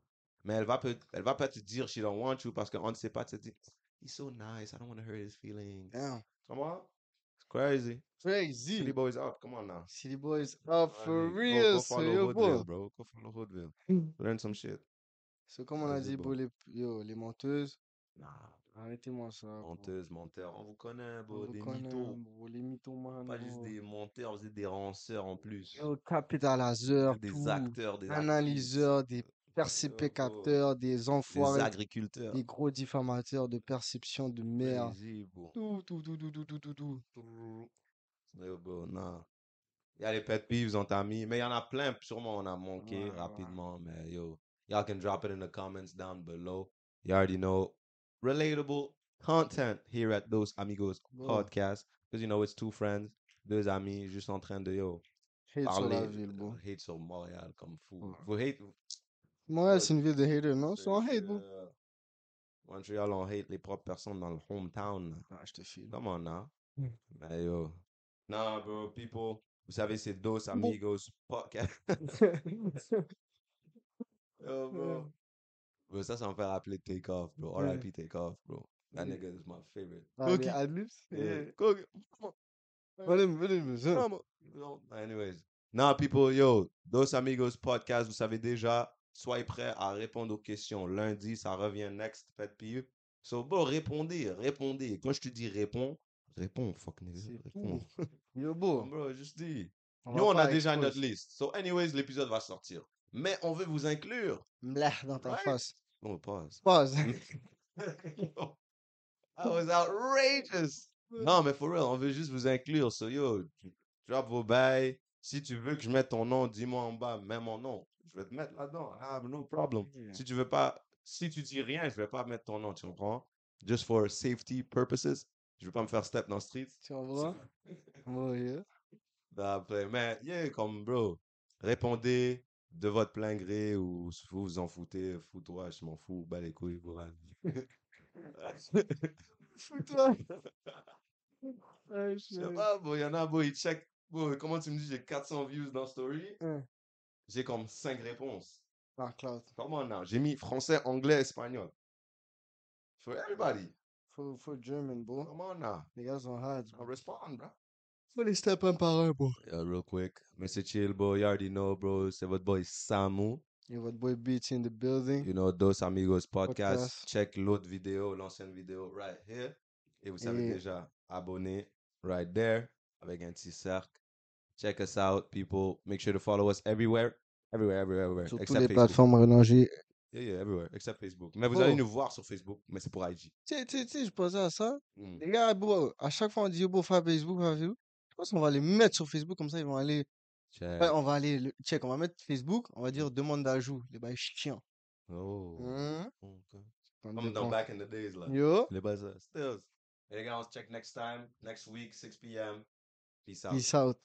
B: Mais elle va peut, elle va pas te dire she don't want you parce qu'on ne sait pas te dire, he's so nice, I don't want to hurt his feelings.
A: Damn.
B: Come on. It's crazy.
A: Crazy.
B: City boys up. Come on now.
A: City boys up for
B: go-
A: real,
B: Go,
A: so
B: follow
A: yo,
B: Hoodville,
A: bro.
B: bro. Go follow Hoodville. [laughs] Learn some shit.
A: So, comme on a
B: Vas-y,
A: dit,
B: bro,
A: les, yo, les menteuses,
B: Nah,
A: arrêtez-moi ça. bro.
B: menteuse, menteur. On vous connaît,
A: On
B: bro.
A: vous
B: Des
A: connaît,
B: mythos.
A: bro, les mythomanes,
B: Pas juste
A: bro.
B: des menteurs, vous êtes des ranceurs en plus.
A: Yo, capitaliseurs,
B: Des
A: tout.
B: acteurs, des actrices.
A: analyseurs, des
B: Yo, bro.
A: percépicateurs, des
B: Des
A: enfoirés,
B: agriculteurs.
A: des gros diffamateurs de perception de merde.
B: Crazy, bro.
A: Tout, tout, tout, tout, tout, tout, tout, tout.
B: Yo, bro, nah. Il y a les pet peeves, on t'a mis. Mais il y en a plein, sûrement on a manqué
A: Ouais, ouais.
B: rapidement. Mais yo, y'all can drop it in the comments down below. You already know. Relatable content here at Those Amigos podcast. Because you know, it's two friends, deux amis, juste en train de yo,
A: Hate sur la ville, bro.
B: hate sur Montréal comme fou. Vous hate.
A: Montréal, c'est une ville de haters, non?
B: c'est-
A: un hate, bro.
B: Montréal, on hate les propres personnes dans le hometown.
A: Ah, je te file.
B: Come on now.
A: Mm.
B: Mais yo. Nah, bro, people. Vous savez, c'est Dos Amigos podcast. [laughs] [laughs] Yo, bro. Bro, ça, ça me fait rappeler Take Off, bro. R.I.P. Take Off, bro. That nigga is my favorite.
A: Ah,
B: Cookie.
A: adlibs?
B: Yeah. Cookie. Anyways, Non, people, yo, Dos Amigos Podcast, vous savez déjà, soyez prêts à répondre aux questions. Lundi, ça revient next, pet peeve. So, bro, répondez, répondez. Quand je te dis réponds, réponds, fuck nigga, réponds.
A: Yo, beau.
B: Bro, juste dis.
A: On va
B: on a déjà notre liste. So, anyways, l'épisode va sortir. Mais on veut vous inclure.
A: Mlah dans ta
B: Right?
A: face.
B: On pause. [laughs]
A: Pause. [laughs]
B: That was outrageous. Non, mais for real, on veut juste vous inclure. So, yo, drop vos bails. Si tu veux que je mette ton nom, dis-moi en bas, mets mon nom. Je vais te mettre là-dedans. I have no problem.
A: Yeah.
B: Si tu veux pas, si tu dis rien, je vais pas mettre ton nom, tu comprends? Just for safety purposes. Je veux pas me faire step dans le street.
A: Tu comprends? [laughs] Oh, yeah.
B: D'après, mais, yeah, comme, bro, répondez de votre plein gré ou vous vous en foutez, fous-toi, je m'en fous, bas les couilles, pour
A: Fous-toi. [laughs]
B: Je sais pas, bon, il y en a, bon, ils check. Bon, comment tu me dis, j'ai 400 views dans Story? J'ai comme 5 réponses.
A: Ah, Cloud.
B: Comment now? J'ai mis français, anglais, espagnol. For everybody.
A: Faut, faut German, bro.
B: Come on now.
A: Les gars sont hard.
B: I'll respond, bro.
A: Faut les step un par un, bro.
B: Yeah, real quick. Mr. Chill, bro. You already know, bro. C'est votre boy Samu.
A: Et votre boy Beats in the building.
B: You know, Dos Amigos podcast.
A: Podcast.
B: Check l'autre vidéo, l'ancienne vidéo, right here. Et vous savez
A: Et-
B: déjà, abonner, right there, avec un petit cercle. Check us out, people. Make sure to follow us everywhere. Everywhere, everywhere, everywhere.
A: Sur toutes les
B: Facebook.
A: plateformes relangées.
B: Yeah, yeah, everywhere, except Facebook. Mais vous allez nous voir sur Facebook, mais c'est pour IG.
A: Tu sais, je pensais à ça.
B: Mm.
A: Les gars, bro, à chaque fois on dit, bro, faire Facebook, faire Facebook. Je pense qu'on va les mettre sur Facebook, comme ça, ils vont aller.
B: Check.
A: Ouais, on va aller. le- Check, on va mettre Facebook, on va dire demande d'ajout. Les bails chiants.
B: Oh.
A: Hein?
B: ok.
A: On
B: Comme dans
A: dépend.
B: back in the days, là.
A: Yo,
B: Les bases, stills. Les gars, on se check next time, next week, 6 p.m. Peace out.
A: peace out.